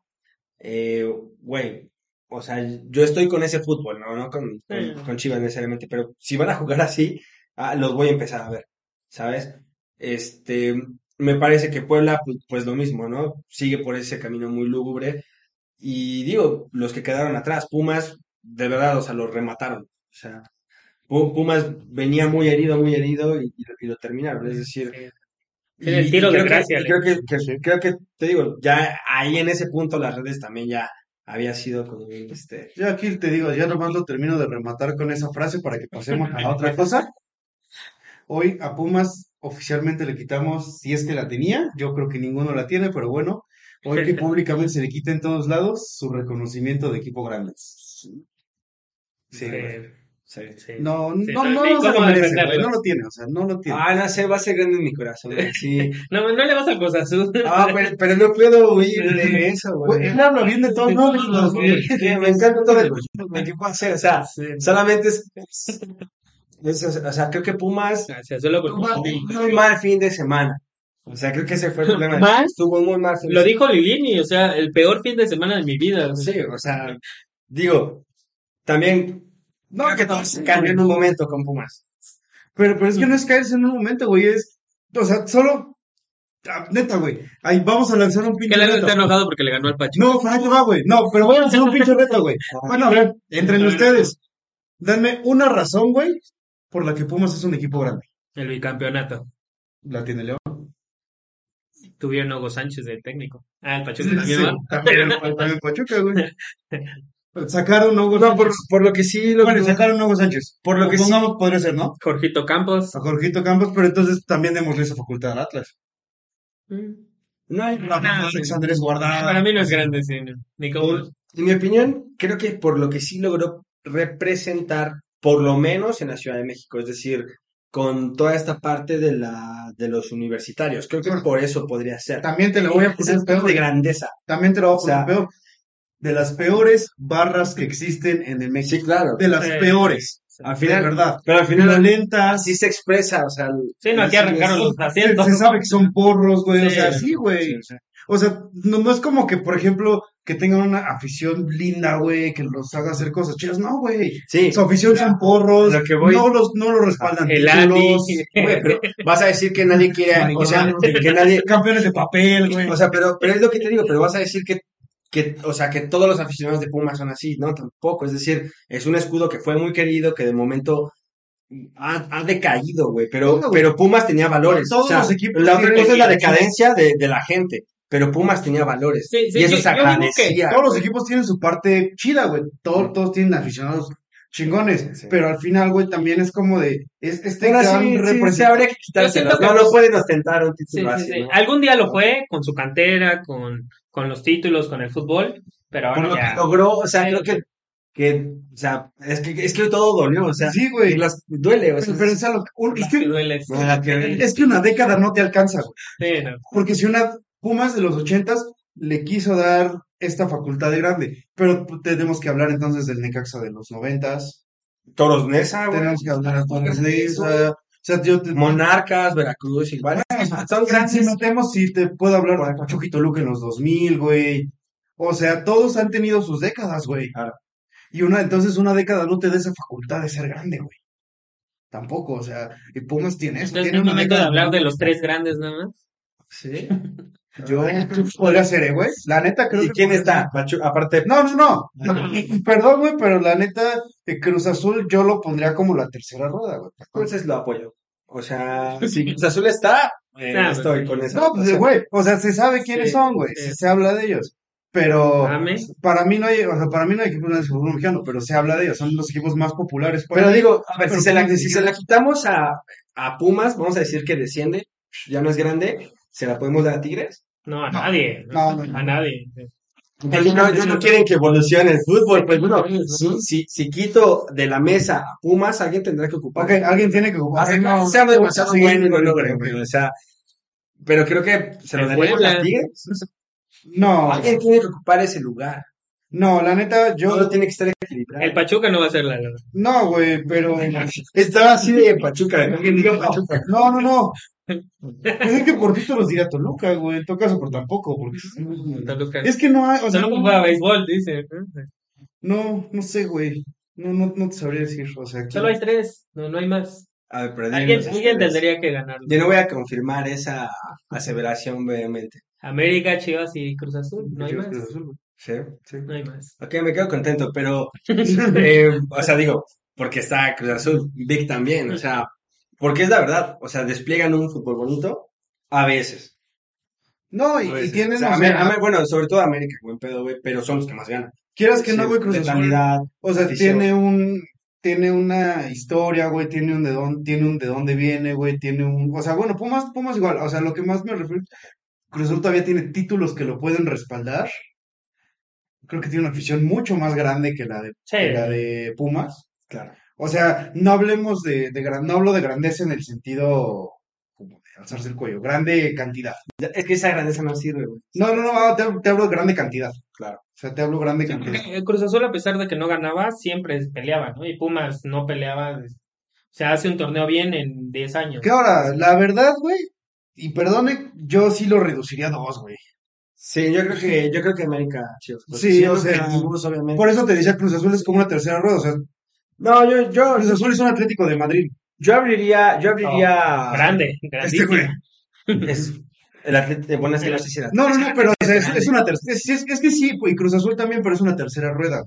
eh, güey, o sea, yo estoy con ese fútbol, ¿no? No con, con, Sí. con Chivas necesariamente, pero si van a jugar así, ah, los voy a empezar a ver, ¿sabes? Este, me parece que Puebla, pues, pues lo mismo, ¿no? Sigue por ese camino muy lúgubre. Y digo, los que quedaron atrás, Pumas, de verdad, o sea, los remataron. O sea, Pu- Pumas venía muy herido, muy herido y, y lo- terminaron. Es decir, Sí. y, el tiro y de creo que- gracia, le- creo que, que- creo que, te digo, ya ahí en ese punto las redes también ya había sido como un, este, Yo aquí te digo, ya nomás lo termino de rematar con esa frase para que pasemos a otra cosa. Hoy a Pumas oficialmente le quitamos, si es que la tenía, yo creo que ninguno la tiene, pero bueno, hoy que públicamente se le quita en todos lados su reconocimiento de equipo grande. Sí, Sí, güey. sí. sí. No, no, no, no, no se lo merece, güey, no lo tiene, o sea, no lo tiene. Ah, no sé, va a ser grande en mi corazón, güey, sí. No, no le vas al Cruz Azul. Ah, pero, pero no puedo huir de eso, Güey, él habla bien de todos güey. Sí, me encanta todo el puedo hacer, o sea, solamente es, es- o sea, creo que Pumas tuvo un muy mal fin de semana. O sea, creo que ese fue el problema. ¿Más? Tuvo un muy mal fin de Lo dijo Lilini, o sea, el peor fin de semana de mi vida. Sí, o sea, digo, también No, creo que todo se cambió en un momento con Pumas. Pero, pero es que no es caerse en un momento, güey, es, o sea, solo, ah, neta, güey, ahí vamos a lanzar un pinche Que Lalo reto. está enojado porque le ganó al Pachuca. No, ahí va, güey, no, pero voy a lanzar un pinche reto, güey. Bueno, a ver, entre ustedes, denme una razón, güey, por la que Pumas es un equipo grande. El bicampeonato. La tiene León. Tuvieron Hugo Sánchez de técnico. Ah, el Pachuca Sí, también también, también Pachuca, güey. Sacaron a Hugo No, por, lo que sí, lo Bueno, que, sacaron a Hugo Sánchez. por lo que sí, Supongamos podría ser, ¿no? Jorgito Campos. A Jorgito Campos, pero entonces también démosle esa facultad al Atlas. no hay, No, Andrés Para Guardado. mí no es grande, sí. no. Ni como... En mi opinión, creo que por lo que sí logró representar, por lo menos en la Ciudad de México, es decir, con toda esta parte de la de los universitarios. Creo que por eso podría ser. También te lo voy a poner peor. de grandeza. También te lo voy a O sea, poner peor. De las peores barras que existen en el México. Sí, claro. De las Sí. peores. Al De final, verdad. pero al final Violentas. así se expresa, o sea, el- Sí, no, aquí arrancaron los asientos. se sabe que son porros, güey. o Sí. sea, sí, güey. Sí, sí. O sea, no, no es como que, por ejemplo, que tengan una afición linda, güey, que los haga hacer cosas chidas. No, güey. Sí, Su afición son porros. Lo que voy- No los, no los respaldan El títulos. güey, pero vas a decir que nadie quiere, o sea, que nadie, Campeones de papel, güey. o sea, pero, pero es lo que te digo, pero vas a decir que, que, o sea, que todos los aficionados de Pumas son así, no, tampoco, es decir, es un escudo que fue muy querido, que de momento ha, ha decaído, güey, pero, No, pero Pumas tenía valores, Todos o sea, los equipos la otra cosa es la decadencia de, de la gente, pero Pumas tenía valores, Sí, sí, y eso yo- se agradecía. Todos los equipos tienen su parte chida, güey. Todos, todos tienen aficionados chingones. Sí. Pero al final, güey, también es como de. Es, este gran sí, sí, sí, habría que quitárselo. No, no pueden ostentar un Sí, título sí, así, sí. ¿no? Algún día lo fue con su cantera, con, con los títulos, con el fútbol, pero ahora lo que ya. logró, o sea, creo que, que, o sea, es que, es que todo dolió, o sea, Sí, güey. las- duele, o sea, Pero, pero es, algo- un- es que duele. es que una década no te alcanza, güey. Sí, no. Porque si una Pumas de los ochentas le quiso dar esta facultad de grande. Pero tenemos que hablar entonces del Necaxa de los noventas. Toros Nesa, güey. Tenemos que hablar entonces de esa. O sea, yo te, Monarcas, Veracruz, igual. Son Si grandes. metemos, sí te puedo hablar de Pachuca y Toluca en los 2000, güey. O sea, todos han tenido sus décadas, güey. Claro. Y una, entonces una década no te da esa facultad de ser grande, güey. Tampoco, o sea, y Pumas tiene eso, Entonces tiene es momento de hablar de los tres grandes nada más. Sí. Yo podría ser, eh, güey. La neta creo ¿Y que quién está? Pachu- aparte, No, no, no. Perdón, güey, pero la neta, eh, Cruz Azul yo lo pondría como la tercera rueda, güey. entonces lo apoyo. O sea, si Cruz Azul está, eh, Ah, estoy pues, con eso. No, pues, güey, o sea, se sabe quiénes Sí, son, güey. sí. Se, se habla de ellos. Pero para mí no hay, o sea, para mí no hay equipos de fútbol mexicano, pero se habla de ellos, son los equipos más populares. para Pero digo, a ver, Pero si se, la, si se la quitamos a, a Pumas, vamos a decir que desciende, ya no es grande, ¿se la podemos dar a Tigres? No, a No. nadie. No, no, no. A nadie. Ellos no, ellos no quieren que evolucione el fútbol, pues bueno, si, si, si quito de la mesa a Pumas, alguien tendrá que ocupar. Ok, alguien tiene que ocupar. Hace No, sea demasiado sí, bueno y lo güey, logre, güey. güey, o sea, pero creo que se lo daremos a Tigres. No, Alguien tiene que ocupar ese lugar. no, la neta, yo, Todo tiene que estar equilibrado. El Pachuca no va a ser la verdad. no, güey, pero, Estaba así de Pachuca. no, no, no. Pues es que por ti te los diría Toluca, güey, en todo caso, por tampoco, porque Toluca. es que no hay, o sea, Solo no, juega béisbol, dice. no, no sé, güey, no, no, no te sabría decir, o sea, Solo hay tres, no, no hay más. A ver, pero Alguien, tendría que ganarlo. Yo no voy a confirmar esa aseveración brevemente. América, Chivas y Cruz Azul, no hay más. Cruz Azul, güey. ¿Sí? Sí. No hay más. Ok, me quedo contento, pero, eh, o sea, digo, porque está Cruz Azul, Vic también, o sea, porque es la verdad, o sea, despliegan un fútbol bonito a veces. No, a y, y veces. tienen, O sea, o sea, Amer- Amer- bueno, sobre todo América, buen pedo, güey, pero son los que más ganan. quieras que no, güey, Cruz de Azul, o sea, afición. tiene un, tiene una historia, güey, tiene un de dónde, tiene un de dónde viene, güey, tiene un, o sea, bueno, Pumas, Pumas igual, o sea, lo que más me refiero, Cruz Azul todavía tiene títulos que lo pueden respaldar. Creo que tiene una afición mucho más grande que la de, Sí. que la de Pumas. Claro. O sea, no hablemos de, de gran, no hablo de grandeza en el sentido como de alzarse el cuello, grande cantidad. Es que esa grandeza no sirve, güey. No, no, no, te, te hablo de grande cantidad. Claro. O sea, te hablo grande cantidad. El Cruz Azul, a pesar de que no ganaba, siempre peleaba, ¿no? Y Pumas no peleaba. O sea, hace un torneo bien en 10 años. Que ahora, la verdad, güey, y perdone, yo sí lo reduciría a dos, güey. Sí, yo creo que, yo creo que América, Sí, o sea, obviamente. Por eso te decía Cruz Azul es como una tercera rueda, o sea, No, yo, yo, Cruz Azul es un Atlético de Madrid. yo abriría, yo abriría. Grande, Este güey. Es el atleta, bueno, es que no sé si era. No, no, no, pero o sea, es, es una tercera, es, es- es que sí, güey, Cruz Azul también, pero es una tercera rueda.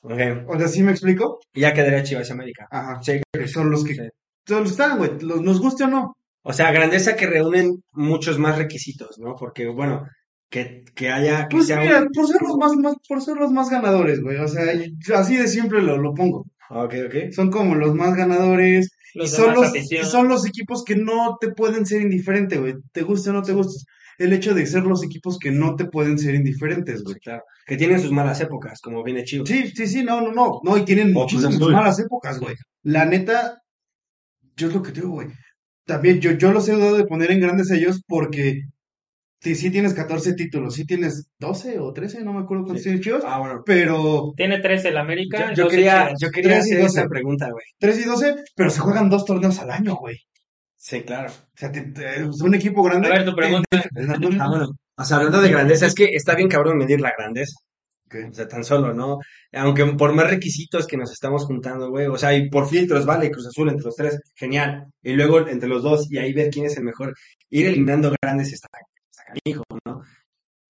Ok. O sea, ¿sí me explico? Y ya quedaría Chivas y América. Ajá. Sí. Que son los que, Sí. son los que están, güey, los- nos guste o no. O sea, grandeza que reúnen muchos más requisitos, ¿no? Porque, bueno, que, que haya, que Pues sea mira, un... por ser los más, más, por ser los más ganadores, güey, o sea, yo así de siempre lo, lo pongo. Ok, ok. Son como los más ganadores, y son los, y son los equipos que no te pueden ser indiferente, güey. Te guste o no te guste. el hecho de ser los equipos que no te pueden ser indiferentes, güey. Claro. Que tienen sus malas épocas, como viene Chivas. Sí, sí, sí, no, no, no. No, y tienen O Cruz muchísimas Azul. malas épocas, güey. La neta, yo es lo que te digo, güey. También yo, yo los he dudado de poner en grandes ellos porque sí, sí tienes 14 títulos, sí tienes 12 o 13, no me acuerdo cuántos Sí. tiene Chivas, Ah, bueno. pero Tiene 13 el América. Yo, yo 12 quería, yo quería hacer esa pregunta, güey. 3 y 12, pero se juegan dos torneos al año, güey. Sí, claro. O sea, te- te- es un equipo grande. A ver, tu pregunta. Ah, bueno. O sea, hablando de grandeza, es que está bien cabrón medir la grandeza. O sea, tan solo, ¿no? Aunque por más requisitos que nos estamos juntando, güey. O sea, y por filtros, vale, Cruz Azul entre los tres, genial. Y luego entre los dos, y ahí ver quién es el mejor. Ir eliminando grandes está, está canijo, ¿no?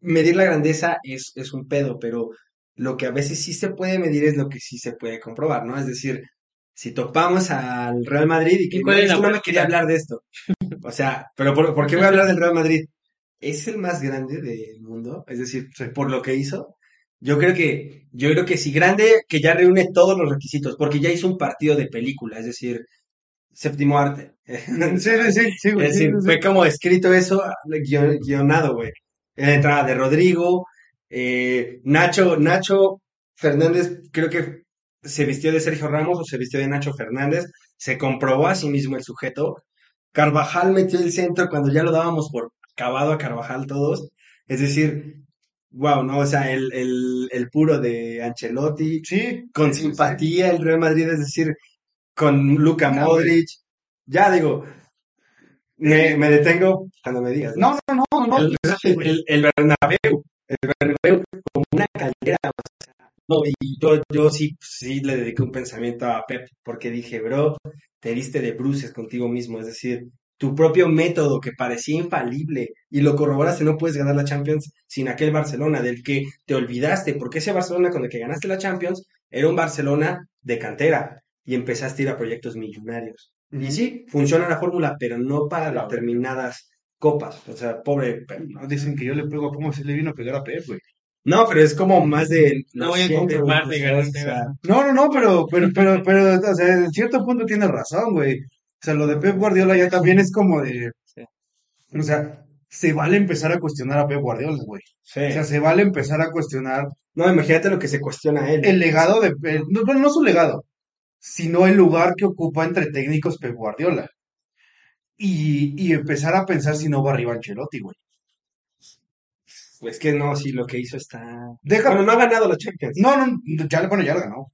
Medir la grandeza es, es un pedo, pero lo que a veces sí se puede medir es lo que sí se puede comprobar, ¿no? Es decir, si topamos al Real Madrid y que ¿Y cuál es es la que no me quería hablar de esto. O sea, pero ¿por, por qué voy a hablar del Real Madrid? ¿Es el más grande del mundo? Es decir, por lo que hizo. Yo creo que, yo creo que si grande, que ya reúne todos los requisitos, porque ya hizo un partido de película, es decir, séptimo arte. Sí, sí, sí, güey. Es decir, fue como escrito eso, guion- guionado, güey. En la entrada de Rodrigo, eh, Nacho, Nacho Fernández, creo que se vistió de Sergio Ramos o se vistió de Nacho Fernández, se comprobó a sí mismo el sujeto. Carvajal metió el centro cuando ya lo dábamos por acabado a Carvajal todos. Es decir, wow, ¿no? O sea, el, el, el puro de Ancelotti, Sí, con simpatía el Real Madrid, es decir, con Luka Ya, Modric. Ya digo, me, me detengo cuando me digas. No, no, no, no. El, el, el Bernabéu, el Bernabéu como una caldera, o sea, no, y yo, yo sí, sí le dediqué un pensamiento a Pep, porque dije, bro, te diste de bruces contigo mismo, es decir, tu propio método que parecía infalible y lo corroboraste, no puedes ganar la Champions sin aquel Barcelona del que te olvidaste, porque ese Barcelona con el que ganaste la Champions era un Barcelona de cantera y empezaste a ir a proyectos millonarios. Y sí, funciona la fórmula, pero no para Claro. determinadas copas. O sea, pobre Pep. No, dicen que yo le pego a Pumas y le vino a pegar a Pep, güey. No, pero es como más de... No voy a o garantizar. sea, No, no, no, pero, pero, pero, pero, o sea, en cierto punto tiene razón, güey. O sea, lo de Pep Guardiola ya también es como de, Sí. o sea, se vale empezar a cuestionar a Pep Guardiola, güey. sí. O sea, se vale empezar a cuestionar No, imagínate lo que se cuestiona él. el legado de, el- no, bueno, no su legado, sino el lugar que ocupa entre técnicos Pep Guardiola. Y, y empezar a pensar si no va arriba Ancelotti, güey. Es que no, sí, lo que hizo está... Bueno, no ha ganado la Champions. no, no, ya, le- bueno, ya lo ganó.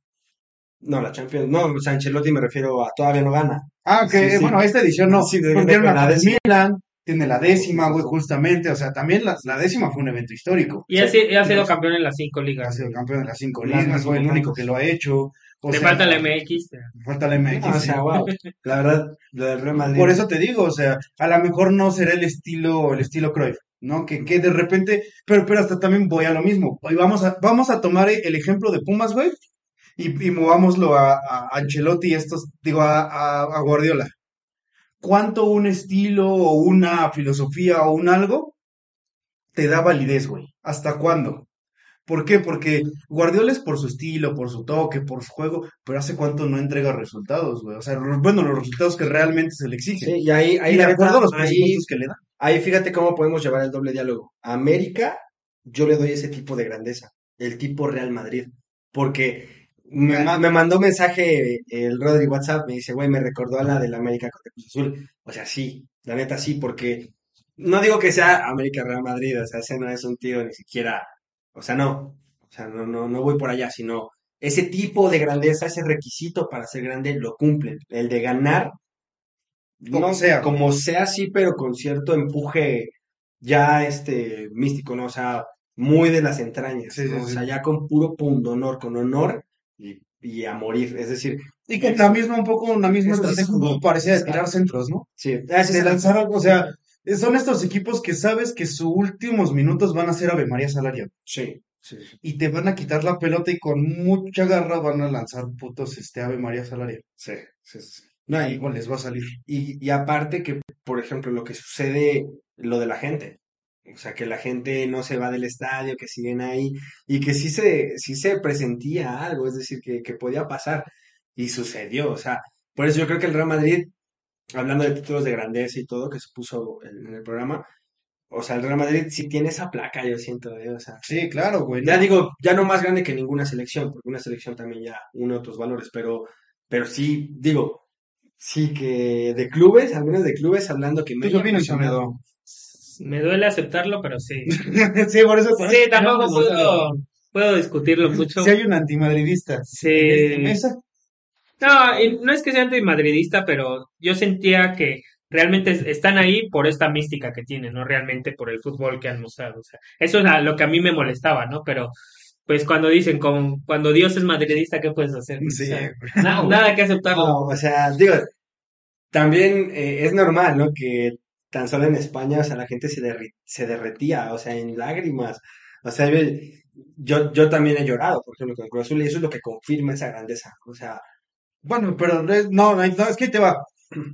No, la Champions. No, o sea, Ancelotti me refiero a todavía no gana. Ah, que, Sí, sí. bueno, esta edición no, Sí, de- tiene una la décima. Milan, tiene la décima, güey, justamente, o sea, también la, la décima fue un evento histórico. Y ha, si- y ha sido campeón en las cinco Ha ligas. sido campeón de las cinco ligas, güey, el único que lo ha hecho. O Le sea, falta la MX. falta la MX. Ah, o sí. sea, wow. La verdad, lo del Real Madrid. Por eso te digo, o sea, a lo mejor no será el estilo, el estilo Cruyff, ¿no? Que, que de repente, pero, pero hasta también voy a lo mismo. Hoy vamos a, vamos a tomar el ejemplo de Pumas, güey, y, y movámoslo a, a Ancelotti y estos, digo, a, a, a Guardiola. ¿Cuánto un estilo o una filosofía o un algo te da validez, güey? ¿Hasta cuándo? ¿Por qué? Porque Guardiola es por su estilo, por su toque, por su juego, pero ¿hace cuánto no entrega resultados, güey? O sea, bueno, los resultados que realmente se le exigen. Sí, y ahí, ahí y de la acuerdo a los presupuestos que le dan. ahí fíjate cómo podemos llevar el doble diálogo. A América, yo le doy ese tipo de grandeza. El tipo Real Madrid. Porque me, me mandó mensaje el Rodri WhatsApp, me dice, güey, me recordó a la del América contra Cruz Azul. O sea, sí, la neta sí, porque no digo que sea América Real Madrid, o sea, ese no es un tío ni siquiera, o sea, no, o sea, no, no, no voy por allá, sino ese tipo de grandeza, ese requisito para ser grande lo cumplen, el de ganar, Como no, sea. como sea, sí, pero con cierto empuje ya este místico, ¿no? O sea, muy de las entrañas, Sí, ¿no? sí, O sea, ya con puro pundonor, con honor y, y a morir, es decir, Y con la misma, un poco, una misma estrategia como parecía de tirar centros, ¿no? sí, o sea, son estos equipos que sabes que sus últimos minutos van a ser Ave María Salario. sí, sí, sí. Y te van a quitar la pelota y con mucha garra van a lanzar putos este Ave María Salario. Sí, sí, sí. No, y, Algo les va a salir. y, y aparte que, por ejemplo, lo que sucede, lo de la gente. O sea, que la gente no se va del estadio, que siguen ahí, y que sí se, sí se presentía algo, es decir, que, que podía pasar. Y sucedió, o sea, por eso yo creo que el Real Madrid, hablando de títulos de grandeza y todo que se puso en, en el programa, o sea, el Real Madrid sí tiene esa placa, yo siento, ¿eh? O sea, Sí, claro, güey. ya digo, ya no más grande que ninguna selección, porque una selección también ya une otros valores, pero, pero sí, digo, sí que de clubes, al menos de clubes, hablando que ¿Tú me impresionado. Toledo? Me duele aceptarlo, pero sí. sí, por eso. Sí, tampoco puedo, puedo discutirlo mucho. Si hay un antimadridista Sí. en esta mesa, No, no es que sea antimadridista, pero yo sentía que realmente es- están ahí por esta mística que tienen, no realmente por el fútbol que han mostrado. O sea, eso es lo que a mí me molestaba, ¿no? Pero pues cuando dicen, con, cuando Dios es madridista, ¿qué puedes hacer? O sí, sea, nada que aceptarlo. No, o sea, digo, también eh, es normal, ¿no? Que tan solo en España, o sea, la gente se, derri- se derretía, o sea, en lágrimas. O sea, yo, yo, yo también he llorado, por ejemplo, con Cruz Azul, y eso es lo que confirma esa grandeza. O sea, Bueno, pero no, es- no, no, es que ahí te va.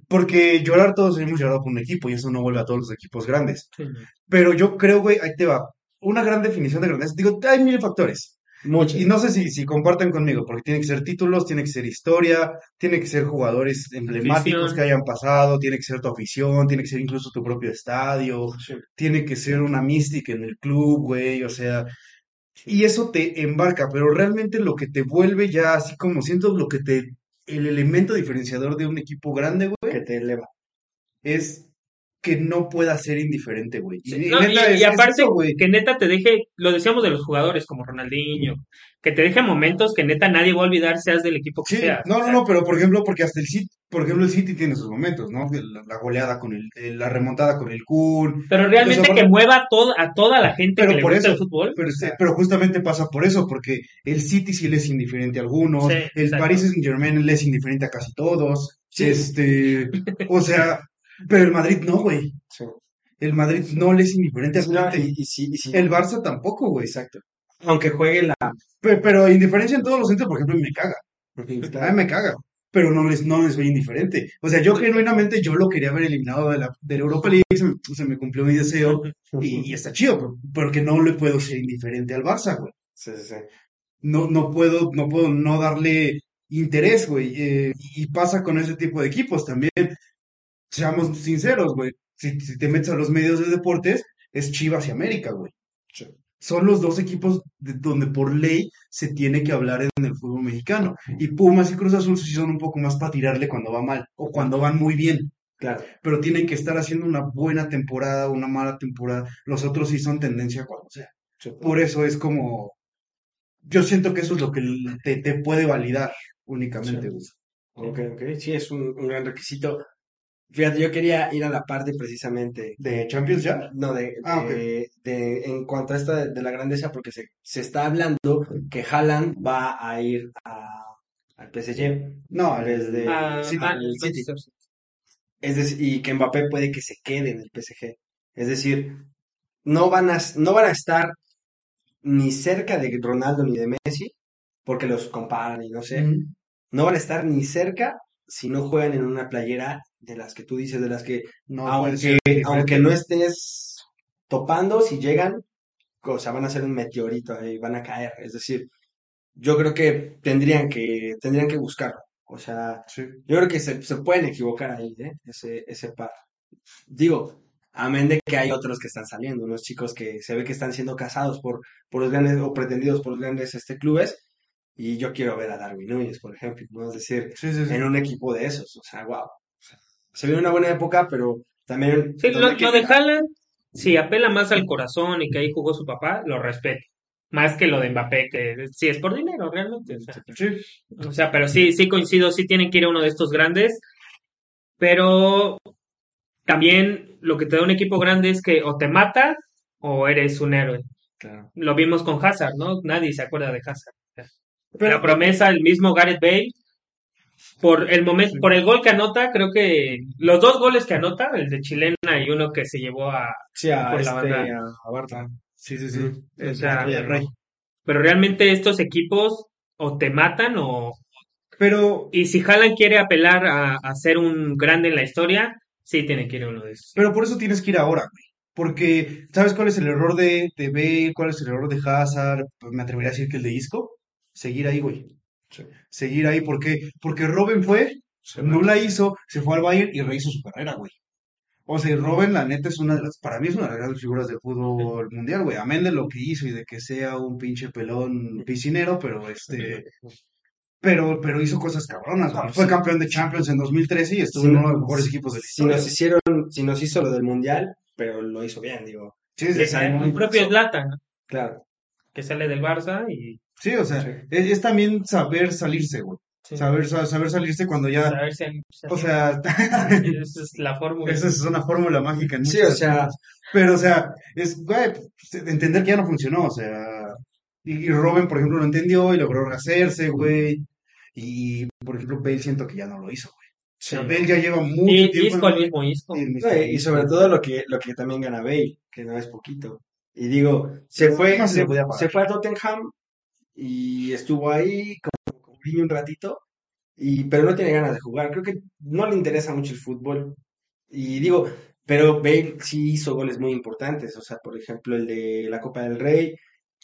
Porque llorar todos hemos llorado por un equipo y eso no vuelve a todos los equipos grandes. Sí. Pero yo creo, güey, ahí te va. Una gran definición de grandeza. Digo, hay mil factores. mucho. Y no sé si, si comparten conmigo, porque tiene que ser títulos, tiene que ser historia, tiene que ser jugadores emblemáticos Afición. que hayan pasado, tiene que ser tu afición, tiene que ser incluso tu propio estadio, tiene que ser una mística en el club, güey, o sea, y eso te embarca, pero realmente lo que te vuelve ya así como siento lo que te, el elemento diferenciador de un equipo grande, güey, que te eleva. es que no pueda ser indiferente, güey. Y, No, aparte, eso, güey. que neta te deje, lo decíamos de los jugadores como Ronaldinho, que te deje momentos que neta nadie va a olvidar, seas del equipo que Sí, seas. no, no, sea, no, pero por ejemplo, porque hasta el City, por ejemplo, el City tiene sus momentos, ¿no? La, la goleada con el, eh, la remontada con el Kun, Pero realmente sea, que por- mueva a, todo, a toda la gente Pero que le por gusta eso, el fútbol. pero, sea, justamente pasa por eso, porque el City sí le es indiferente a algunos, el. Paris Saint Germain le es indiferente a casi todos, Sí. este, o sea, pero el Madrid no, güey, Sí. el Madrid no le es indiferente a No, gente, y, y sí, y sí. el Barça tampoco, güey, Exacto. Aunque juegue la... Pe- pero, indiferencia en todos los sentidos, por ejemplo, me caga, a mí me caga, pero no les, no les ve indiferente. O sea, yo genuinamente yo lo quería haber eliminado de la, de la Europa League, se me, se me cumplió mi deseo y, y está chido, pero- porque no le puedo ser indiferente al Barça, güey. Sí, sí, sí. No, no puedo, no puedo no darle interés, güey. eh, y pasa con ese tipo de equipos también. Seamos sinceros, güey. Si, si te metes a los medios de deportes, es Chivas y América, güey. Sí. Son los dos equipos de- donde por ley se tiene que hablar en el fútbol mexicano. Y Pumas y Cruz Azul sí son un poco más para tirarle cuando va mal o cuando van muy bien. Claro. Pero tienen que estar haciendo una buena temporada, una mala temporada. Los otros sí son tendencia cuando sea. Sí. Por eso es como. Yo siento que eso es lo que te, te puede validar únicamente, güey. Ok, ok. Sí, es un, un gran requisito. Fíjate, yo quería ir a la parte precisamente ¿De Champions ya? No, de, Ah, de, de- en cuanto a esta de, de la grandeza, porque se, se está hablando que Haaland va a ir a, al PSG. No, Desde- Ah, sí, ah, el City. Es decir, y que Mbappé puede que se quede en el PSG. Es decir, no van a, no van a estar ni cerca de Ronaldo ni de Messi, porque los comparan y no sé. No van a estar ni cerca si no juegan en una playera de las que tú dices, de las que No aunque, aunque no estés topando, si llegan, o sea, van a ser un meteorito ahí, van a caer. Es decir, yo creo que tendrían que, tendrían que buscarlo. O sea, Sí. yo creo que se, se pueden equivocar ahí, ¿eh? Ese, ese par. Digo, amén de que hay otros que están saliendo, unos chicos que se ve que están siendo casados por, por los grandes, o pretendidos por los grandes este, clubes. Y yo quiero ver a Darwin Núñez, por ejemplo, ¿no? Es decir, Sí, sí, sí. en un equipo de esos. O sea, wow. Se viene una buena época, pero también. Sí, lo, lo de. Haaland, si apela más al corazón y que ahí jugó su papá, lo respeto. Más que lo de Mbappé, que sí es por dinero realmente. O sea, Sí. o sea, pero sí, sí coincido, sí tienen que ir a uno de estos grandes. Pero también lo que te da un equipo grande es que o te mata o eres un héroe. Claro. Lo vimos con Hazard, ¿no? Nadie se acuerda de Hazard. Pero- la promesa, el mismo Gareth Bale, por el momento, por el gol que anota, creo que los dos goles que anota, el de chilena y uno que se llevó a, Sí, a, Por la este, banda. a, a Bartra. Sí, sí, sí. o sea, rey. pero realmente estos equipos o te matan o Pero, y si Haaland quiere apelar a, a ser un grande en la historia, sí tiene que ir a uno de esos. pero por eso tienes que ir ahora, güey. Porque, ¿sabes cuál es el error de, de Bale? ¿Cuál es el error de Hazard? Me atrevería a decir que el de Isco. Seguir ahí, güey. Sí. Seguir ahí, ¿por qué? Porque Robin fue, no la hizo, se fue al Bayern y rehizo su carrera, güey. O sea, y Robben, la neta, es una de las, para mí es una de las grandes figuras del fútbol mundial, güey. Amén de lo que hizo y de que sea un pinche pelón piscinero, pero este, pero, pero hizo cosas cabronas, güey. No, Fue sí. campeón de Champions en 2013 y estuvo Sí, en no, uno de los mejores equipos de la Si nos hicieron, si nos hizo lo del mundial, pero lo hizo bien, digo. Sí, sí, Es sí, el propio Zlatan, ¿no? Claro. que sale del Barça y Sí, o sea, es, es también saber salirse, güey. sí, Saber, sa- saber salirse cuando ya, saber si- si- o sea, esa es la fórmula. esa es una fórmula mágica. en Sí, o sea, cosas. Pero, o sea, es, güey, pues, entender que ya no funcionó, o sea, y, y Robin, por ejemplo, lo entendió y logró rehacerse, güey. Y, por ejemplo, Bale siento que ya no lo hizo, güey. O sea, Bale ya lleva mucho y tiempo. Isco, en- el mismo no, y y sobre todo lo que, lo que también gana Bale, que no es poquito. Y digo, se fue, se se fue a Tottenham y estuvo ahí como, un ratito, y, pero no tiene ganas de jugar. Creo que no le interesa mucho el fútbol. Y digo, pero Bale sí hizo goles muy importantes. O sea, por ejemplo, el de la Copa del Rey,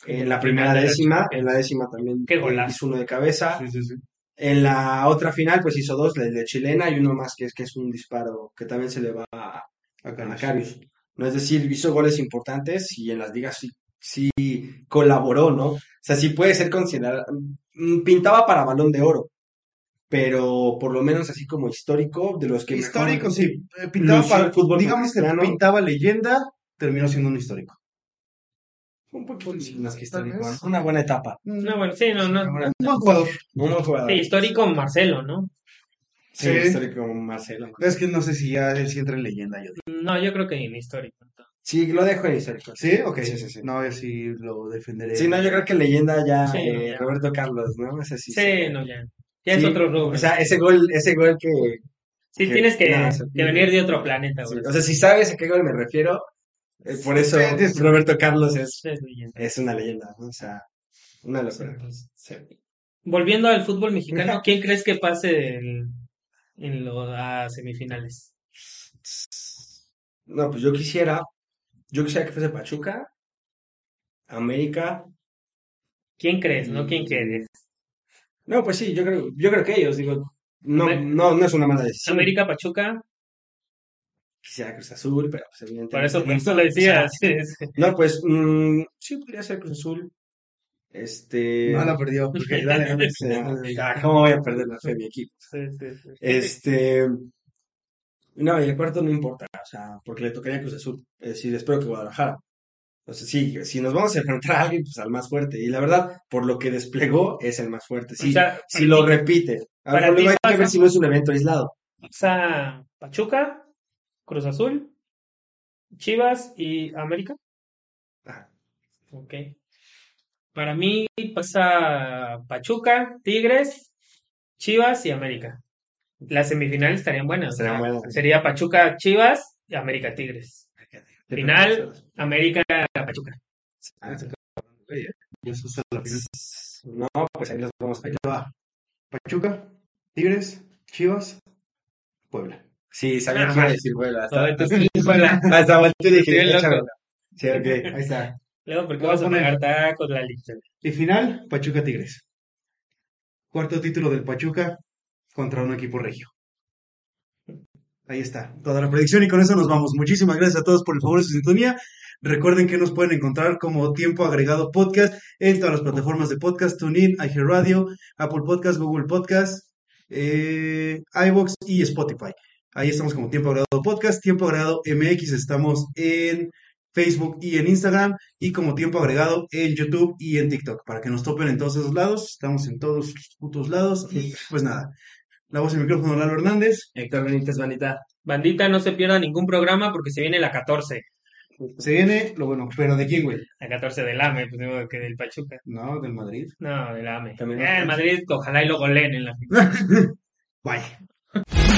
en la primera décima, en la décima también hizo uno de cabeza. Sí, sí, sí. En la otra final, pues hizo dos, el de chilena y uno más que es, que es un disparo que también se le va a, a Karius. No es decir, hizo goles importantes y en las ligas sí, sí colaboró, ¿no? O sea, sí puede ser considerado, mm, pintaba para balón de oro, pero por lo menos así como histórico, de los que mejor- Histórico, sí. eh, Pintaba para, el fútbol digamos que pintaba leyenda, terminó siendo un histórico. Un poquito más que histórico. Una buena etapa. No, bueno, sí, no, no. Un buen jugador. Un buen jugador. Sí, histórico Marcelo, ¿no? Sí, Sí. histórico Marcelo. Es que no sé si ya él sí entra en leyenda, yo digo. No, yo creo que en histórico. Sí, lo dejo en histórico. ¿Sí? Ok. Sí, sí, sí. No, yo sí lo defenderé. Sí, no, yo creo que leyenda ya, Sí, eh, ya. Roberto Carlos, ¿no? Ese sí. Sí, no, ya. Ya es otro rubro. O sea, ese gol, ese gol que, sí, que- tienes que, venir de otro planeta, sí, güey. o sea, si sabes a qué gol me refiero, eh, por eso Roberto Carlos es, Es leyenda. es una leyenda, ¿no? O sea, una locura. Sí. Volviendo al fútbol mexicano, ¿quién crees que pase el- en lo- a semifinales? No, pues yo quisiera, yo quisiera que fuese Pachuca, América. ¿Quién crees, no? Mm. ¿Quién quieres? No, pues sí, yo creo, yo creo que ellos, digo, no, Amer- no, no es una mala decisión. América, Pachuca, Quisiera Cruz Azul, pero pues evidentemente. por eso, por eso lo o decía. sea, sí, sí. no, pues mm, sí podría ser Cruz Azul. Este. No la perdió. porque dale, dale. Sí, ah, ¿Cómo voy a perder la fe de mi equipo? Sí, sí, sí. Este. No, y el cuarto no importa, o sea, porque le tocaría Cruz Azul. Es decir, espero que Guadalajara. Entonces, sí, si nos vamos a enfrentar a alguien, pues al más fuerte. Y la verdad, por lo que desplegó, es el más fuerte. Sí, O sea, si lo repite. para Ahora, hay que ver si no es un evento aislado. pasa Pachuca, Cruz Azul, Chivas y América. Ajá. Ok. Para mí pasa Pachuca, Tigres, Chivas y América. Las semifinales estarían buenas. o sea, buenas. Sería Pachuca, Chivas y América, Tigres. Final, América, Pachuca. Final. No, pues ahí los vamos a va. Pachuca, Tigres, Chivas, Puebla. Sí, sabía Ah, que iba a decir Puebla. Hasta, volteé y dije. Sí, ok, ahí está. Luego, porque Voy a vas a poner- pagar tacos, la lista. Y final, Pachuca Tigres. Cuarto título del Pachuca contra un equipo regio. Ahí está, toda la predicción y con eso nos vamos. Muchísimas gracias a todos por el favor de su sintonía. Recuerden que nos pueden encontrar como Tiempo Agregado Podcast en todas las plataformas de podcast, TuneIn, iHeartRadio, Apple Podcast, Google Podcast, eh, iVoox y Spotify. Ahí estamos como Tiempo Agregado Podcast, Tiempo Agregado MX, estamos en Facebook y en Instagram y como tiempo agregado en YouTube y en TikTok para que nos topen en todos esos lados. Estamos en todos los lados y pues nada. La voz y el micrófono Lalo Hernández. Héctor Benítez, Vanita. Bandita, no se pierda ningún programa porque se viene la 14. Se viene lo bueno, pero ¿de quién, güey? La 14 del AME, pues digo que del Pachuca. No, del Madrid. No, del AME. También. Eh, el Madrid, ojalá y lo goleen en la final. Bye.